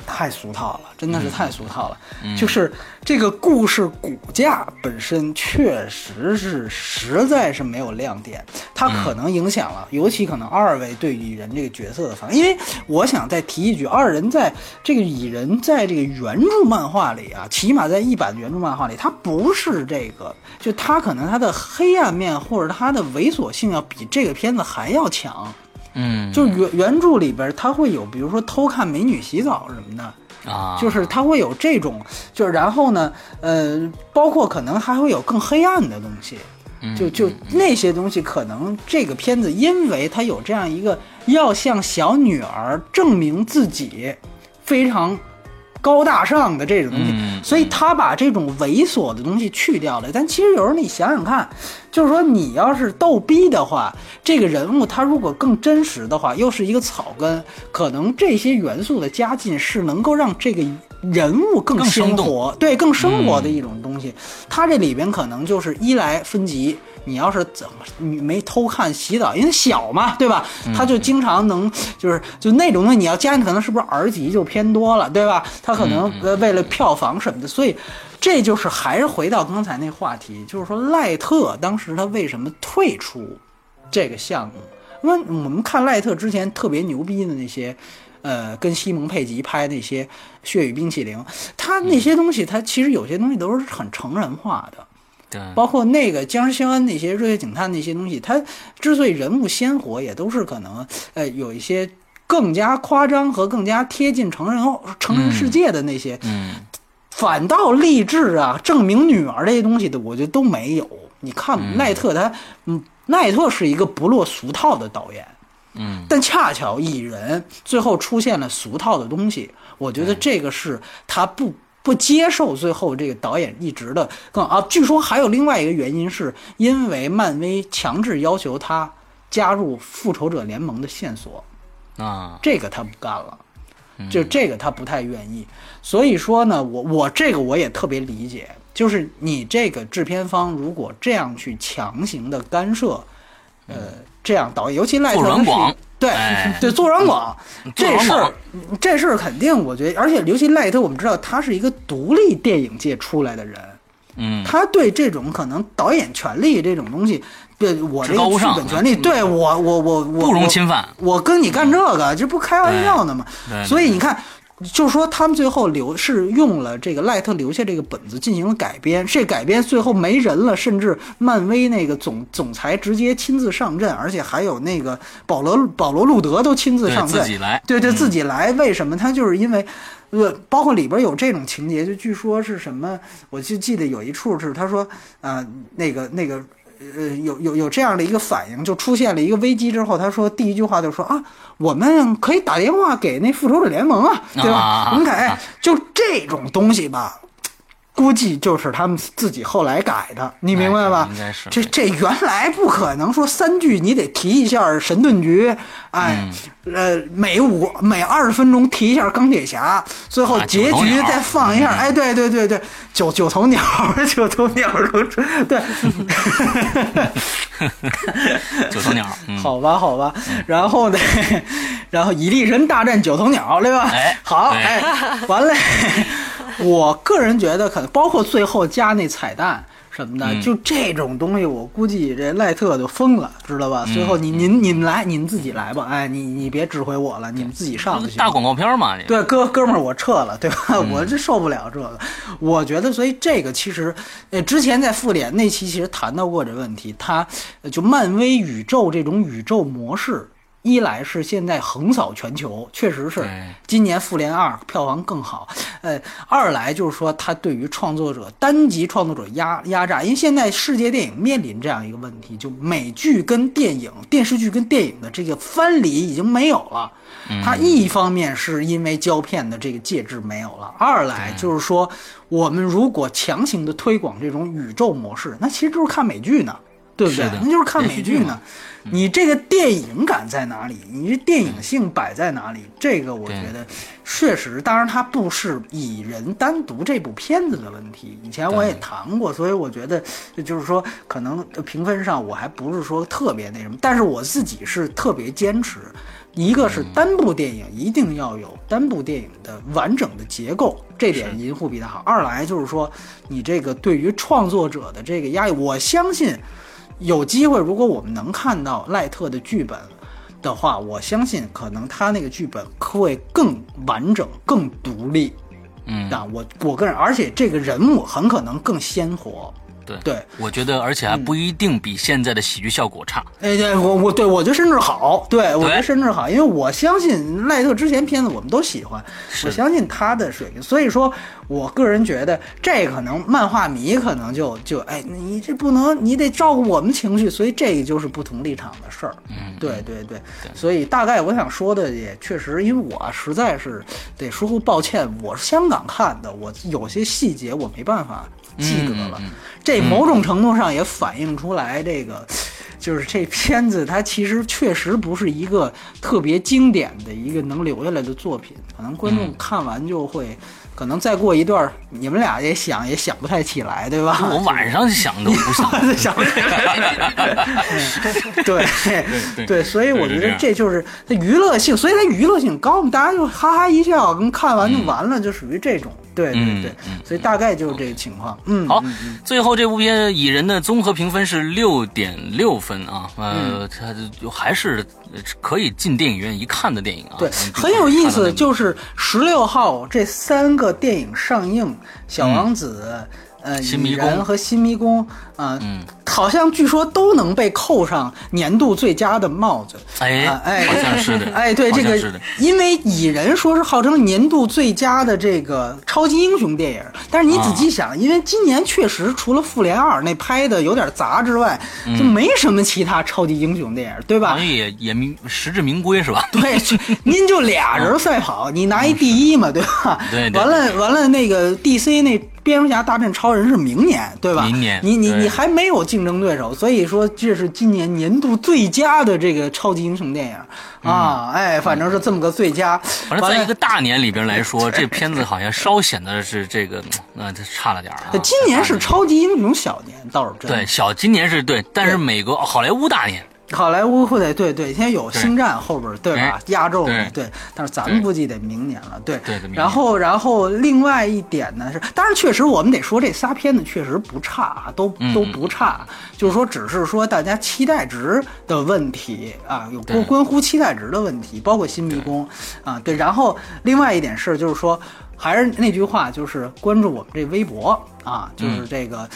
S4: 太俗套了，真的是太俗套了。就是这个故事骨架本身确实是实在是没有亮点，它可能影响了，尤其可能二位对蚁人这个角色的反应。因为我想再提一句，二人在这个蚁人在这个原著漫画里啊，起码在一版原著漫画里，他不是这个，就他可能他的黑暗面或者他的猥琐性要比这个片子还要强。
S6: 嗯，
S4: 就原原著里边，他会有，比如说偷看美女洗澡什么的，
S6: 啊，
S4: 就是它会有这种，就是然后呢，呃，包括可能还会有更黑暗的东西，
S6: 嗯
S4: 就就那些东西，可能这个片子因为它有这样一个要向小女儿证明自己非常高大上的这种东西，
S6: 嗯
S4: 所以他把这种猥琐的东西去掉了。但其实有时候你想想看，就是说你要是逗逼的话，这个人物他如果更真实的话，又是一个草根，可能这些元素的加进是能够让这个人物更
S6: 更生
S4: 活，对，更生活的一种东西。他这里边可能就是一来分级，你要是怎么你没偷看洗澡，因为小嘛，对吧？他就经常能就是就那种东西，你要加进可能是不是儿级就偏多了，对吧？他可能呃为了票房什么的，所以这就是还是回到刚才那话题，就是说赖特当时他为什么退出这个项目？因为我们看赖特之前特别牛逼的那些，呃，跟西蒙佩吉拍那些《血与冰淇淋》，他那些东西，他其实有些东西都是很成人化的。
S6: 对，
S4: 包括那个僵尸肖恩那些热血警探那些东西，它之所以人物鲜活，也都是可能呃有一些更加夸张和更加贴近成人成人世界的那些，
S6: 嗯，
S4: 反倒励志啊、证明女儿这些东西的，我觉得都没有。你看奈特他，嗯，奈特是一个不落俗套的导演，
S6: 嗯，
S4: 但恰巧蚁人最后出现了俗套的东西，我觉得这个是他不不接受最后这个导演一直的更啊。据说还有另外一个原因，是因为漫威强制要求他加入复仇者联盟的线索，
S6: 啊，
S4: 这个他不干了，就这个他不太愿意。所以说呢，我我这个我也特别理解，就是你这个制片方如果这样去强行的干涉，呃，这样导演，尤其赖特对、
S6: 哎。
S4: 对，做软广
S6: 做
S4: 这事儿，这事儿肯定，我觉得，而且尤其赖特，我们知道他是一个独立电影界出来的人，
S6: 嗯，
S4: 他对这种可能导演权利这种东西，对我这个剧本权利，对我我我我
S6: 不容
S4: 我
S6: 侵犯。
S4: 我跟你干这个，这不开玩笑呢吗？所以你看。就是说，他们最后留是用了这个赖特留下这个本子进行了改编，这改编最后没人了，甚至漫威那个总总裁直接亲自上阵，而且还有那个保罗保罗路德都亲自上阵，
S6: 自己来
S4: 对对，自己来。为什么？他就是因为，呃，包括里边有这种情节，就据说是什么，我就记得有一处是他说，呃，那个那个。呃，有有有这样的一个反应，就出现了一个危机之后，他说第一句话就说啊，我们可以打电话给那复仇者联盟啊，对吧？
S6: 啊
S4: 我们改，就这种东西吧，估计就是他们自己后来改的，你明白吧？
S6: 哎应该是。
S4: 这这原来不可能说三句你得提一下神盾局，哎，
S6: 嗯。
S4: 呃，每五每二十分钟提一下钢铁侠，最后
S6: 啊
S4: 结局再放一下，
S6: 嗯。
S4: 哎，对对对对，九九头鸟，九头鸟对，
S6: 九头鸟，嗯，
S4: 好吧，好吧，然后呢，然后蚁力神大战九头鸟，对吧？
S6: 哎
S4: 好，
S6: 对。
S4: 哎，完了，我个人觉得可能包括最后加那彩蛋。什么的，
S6: 嗯
S4: 就这种东西，我估计这赖特就疯了，知道吧？最后你您你们来，你们自己来吧，哎，你你别指挥我了，你们自己上去。
S6: 大广告片嘛，这个
S4: 对，哥哥们儿，我撤了，对吧？我这受不了这个。我觉得，所以这个其实，呃，之前在复联那期其实谈到过这问题，它呃就漫威宇宙这种宇宙模式。一来是现在横扫全球，确实是今年《复联二》票房更好。呃，二来就是说，它对于创作者单集创作者压压榨，因为现在世界电影面临这样一个问题，就美剧跟电影、电视剧跟电影的这个藩篱已经没有了。它一方面是因为胶片的这个介质没有了，二来就是说，我们如果强行的推广这种宇宙模式，那其实就是看美剧呢，对不对？那就是看美剧呢。你这个电影感在哪里？你这电影性摆在哪里？这个我觉得确实，当然它不是蚁人单独这部片子的问题。以前我也谈过，所以我觉得就是说，可能评分上我还不是说特别那什么，但是我自己是特别坚持，一个是单部电影一定要有单部电影的完整的结构，这点银护比它好。二来就是说，你这个对于创作者的这个压力，我相信有机会，如果我们能看到赖特的剧本的话，我相信可能他那个剧本会更完整、更独立。
S6: 嗯，
S4: 啊，我我个人，而且这个人物很可能更鲜活。
S3: 对
S4: 对，
S3: 我觉得而且还不一定比现在的喜剧效果差。
S4: 哎，对我我对我觉得甚至好，对我觉得甚至好，因为我相信赖特之前片子我们都喜欢，我相信他的水平，所以说我个人觉得这可能漫画迷可能就就哎，你这不能，你得照顾我们情绪，所以这个就是不同立场的事儿。嗯，对对对，所以大概我想说的也确实，因为我实在是得说抱歉，我是香港看的，我有些细节我没办法记得了，这某种程度上也反映出来这个。就是这片子，它其实确实不是一个特别经典的一个能留下来的作品，可能观众看完就会，可能再过一段儿，你们俩也想也想不太起来，对吧？
S3: 我晚上想都不想。
S4: 想不起来，对
S3: 对
S4: 对，所以我觉得
S3: 这
S4: 就是它娱乐性，所以它娱乐性高嘛，大家就哈哈一笑，跟看完就完了，就属于这种，对对对所以大概就是这个情况，嗯，
S3: 好，最后这部片《蚁人》的综合评分是六点六分啊，呃，它就还是可以进电影院一看的电影啊。
S4: 对
S3: 嗯，
S4: 很有意思，就是十六号这三个电影上映，《小王子》呃，
S3: 新迷
S4: 蚁人
S3: 宫
S4: 和新迷宫啊，
S3: 嗯
S4: 好像据说都能被扣上年度最佳的帽子。
S3: 哎好像是的
S4: 哎，对这个因为蚁人说是号称年度最佳的这个超级英雄电影，但是你仔细想，因为今年确实除了复联二那拍的有点杂之外，就没什么其他超级英雄电影，对吧？
S3: 好像也也名实至名归是吧？
S4: 对，您就俩人赛跑，你拿一第一嘛，对吧？
S3: 对对
S4: 完了完了，那个 DC 那蝙蝠侠大战超人是明年，对吧？
S3: 明年
S4: 你你你还没有竞争对手，所以说这是今年年度最佳的这个超级英雄电影啊！哎，反正是这么个最佳。
S3: 嗯反正在一个大年里边来说，这片子好像稍显得是这个，呃，这差了点儿啊。
S4: 今年是超级英雄小年，倒是真的
S3: 对小，今年是对，但是美国好莱坞大年，
S4: 好莱坞会得对对，现在有星战后边儿对吧
S3: 哎？
S4: 压轴
S3: 对
S4: 对，但是咱们估计得明年了，对然后然后另外一点呢是，当然确实我们得说这仨片子确实不差啊，都
S3: 嗯
S4: 都不差，就是说只是说大家期待值的问题啊，有关关乎期待值的问题，包括新迷宫啊，对。然后另外一点是就是说，还是那句话，就是关注我们这微博啊，
S3: 嗯
S4: 就是这个。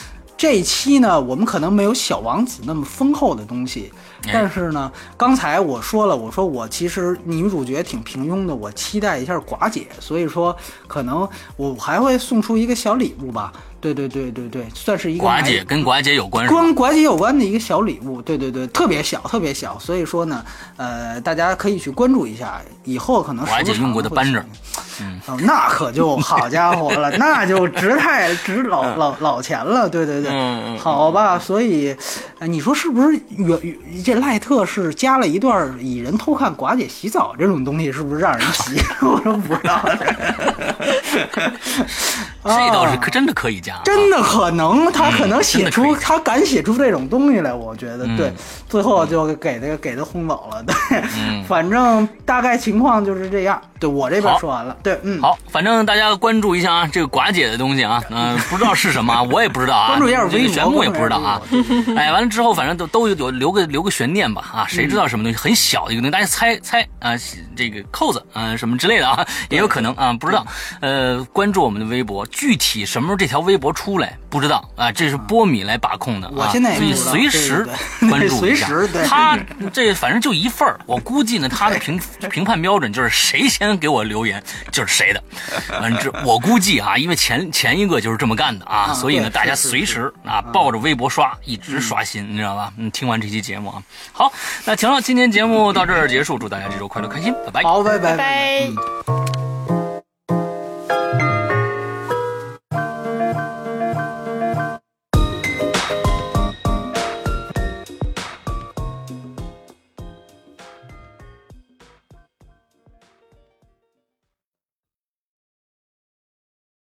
S4: 这一期呢，我们可能没有小王子那么丰厚的东西，
S3: 哎
S4: 但是呢，刚才我说了，我说我其实女主角挺平庸的，我期待一下寡姐，所以说可能我还会送出一个小礼物吧。对对对对对，算是一个
S3: 寡姐跟寡姐有关？
S4: 跟寡姐有关的一个小礼物，对对对，特别小，特别小，所以说呢，呃，大家可以去关注一下，以后可能
S3: 寡姐用过的扳指
S4: 那可就好家伙了，那就值太值老老老钱了，对对对，好吧，所以，呃你说是不是原这赖特是加了一段蚁人偷看寡姐洗澡这种东西，是不是让人洗？我说不知道，
S3: 这倒是
S4: 啊
S3: 可真的可以加啊，
S4: 真的可能，他可能写出，他敢写出这种东西来，我觉得
S3: 嗯
S4: 对，最后就给他给他轰走了，对，
S3: 嗯
S4: 反正大概情况就是这样，对我这边说完了，对，嗯，
S3: 好，反正大家关注一下啊，这个寡姐的东西啊，嗯、不知道是什么，我也不知道啊，
S4: 关注一下
S3: 这
S4: 微博
S3: 个玄牧也不知道啊。哎，完了之后，反正都都有有留个留个悬念吧啊，谁知道什么东西？很小的一个东西，大家猜猜啊，这个扣子啊什么之类的啊，也有可能啊，不知道。呃，关注我们的微博，具体什么时候这条微博出来不知道啊，这是波米来把控的啊，所以随时 关注一下。
S4: 随时对
S3: 他这反正就一份儿，我估计呢，他的评评判标准就是谁先给我留言就是谁的。完了之，我估计啊，因为前前一个就是这么干的啊，
S4: 啊
S3: 所以呢，大家随时啊抱着微博刷，一直刷新，你知道吧？嗯，听完这期节目啊，好，那行了，今天节目到这儿结束，祝大家这周快乐开心，拜拜。
S4: 好，拜拜
S5: 拜拜。
S4: 嗯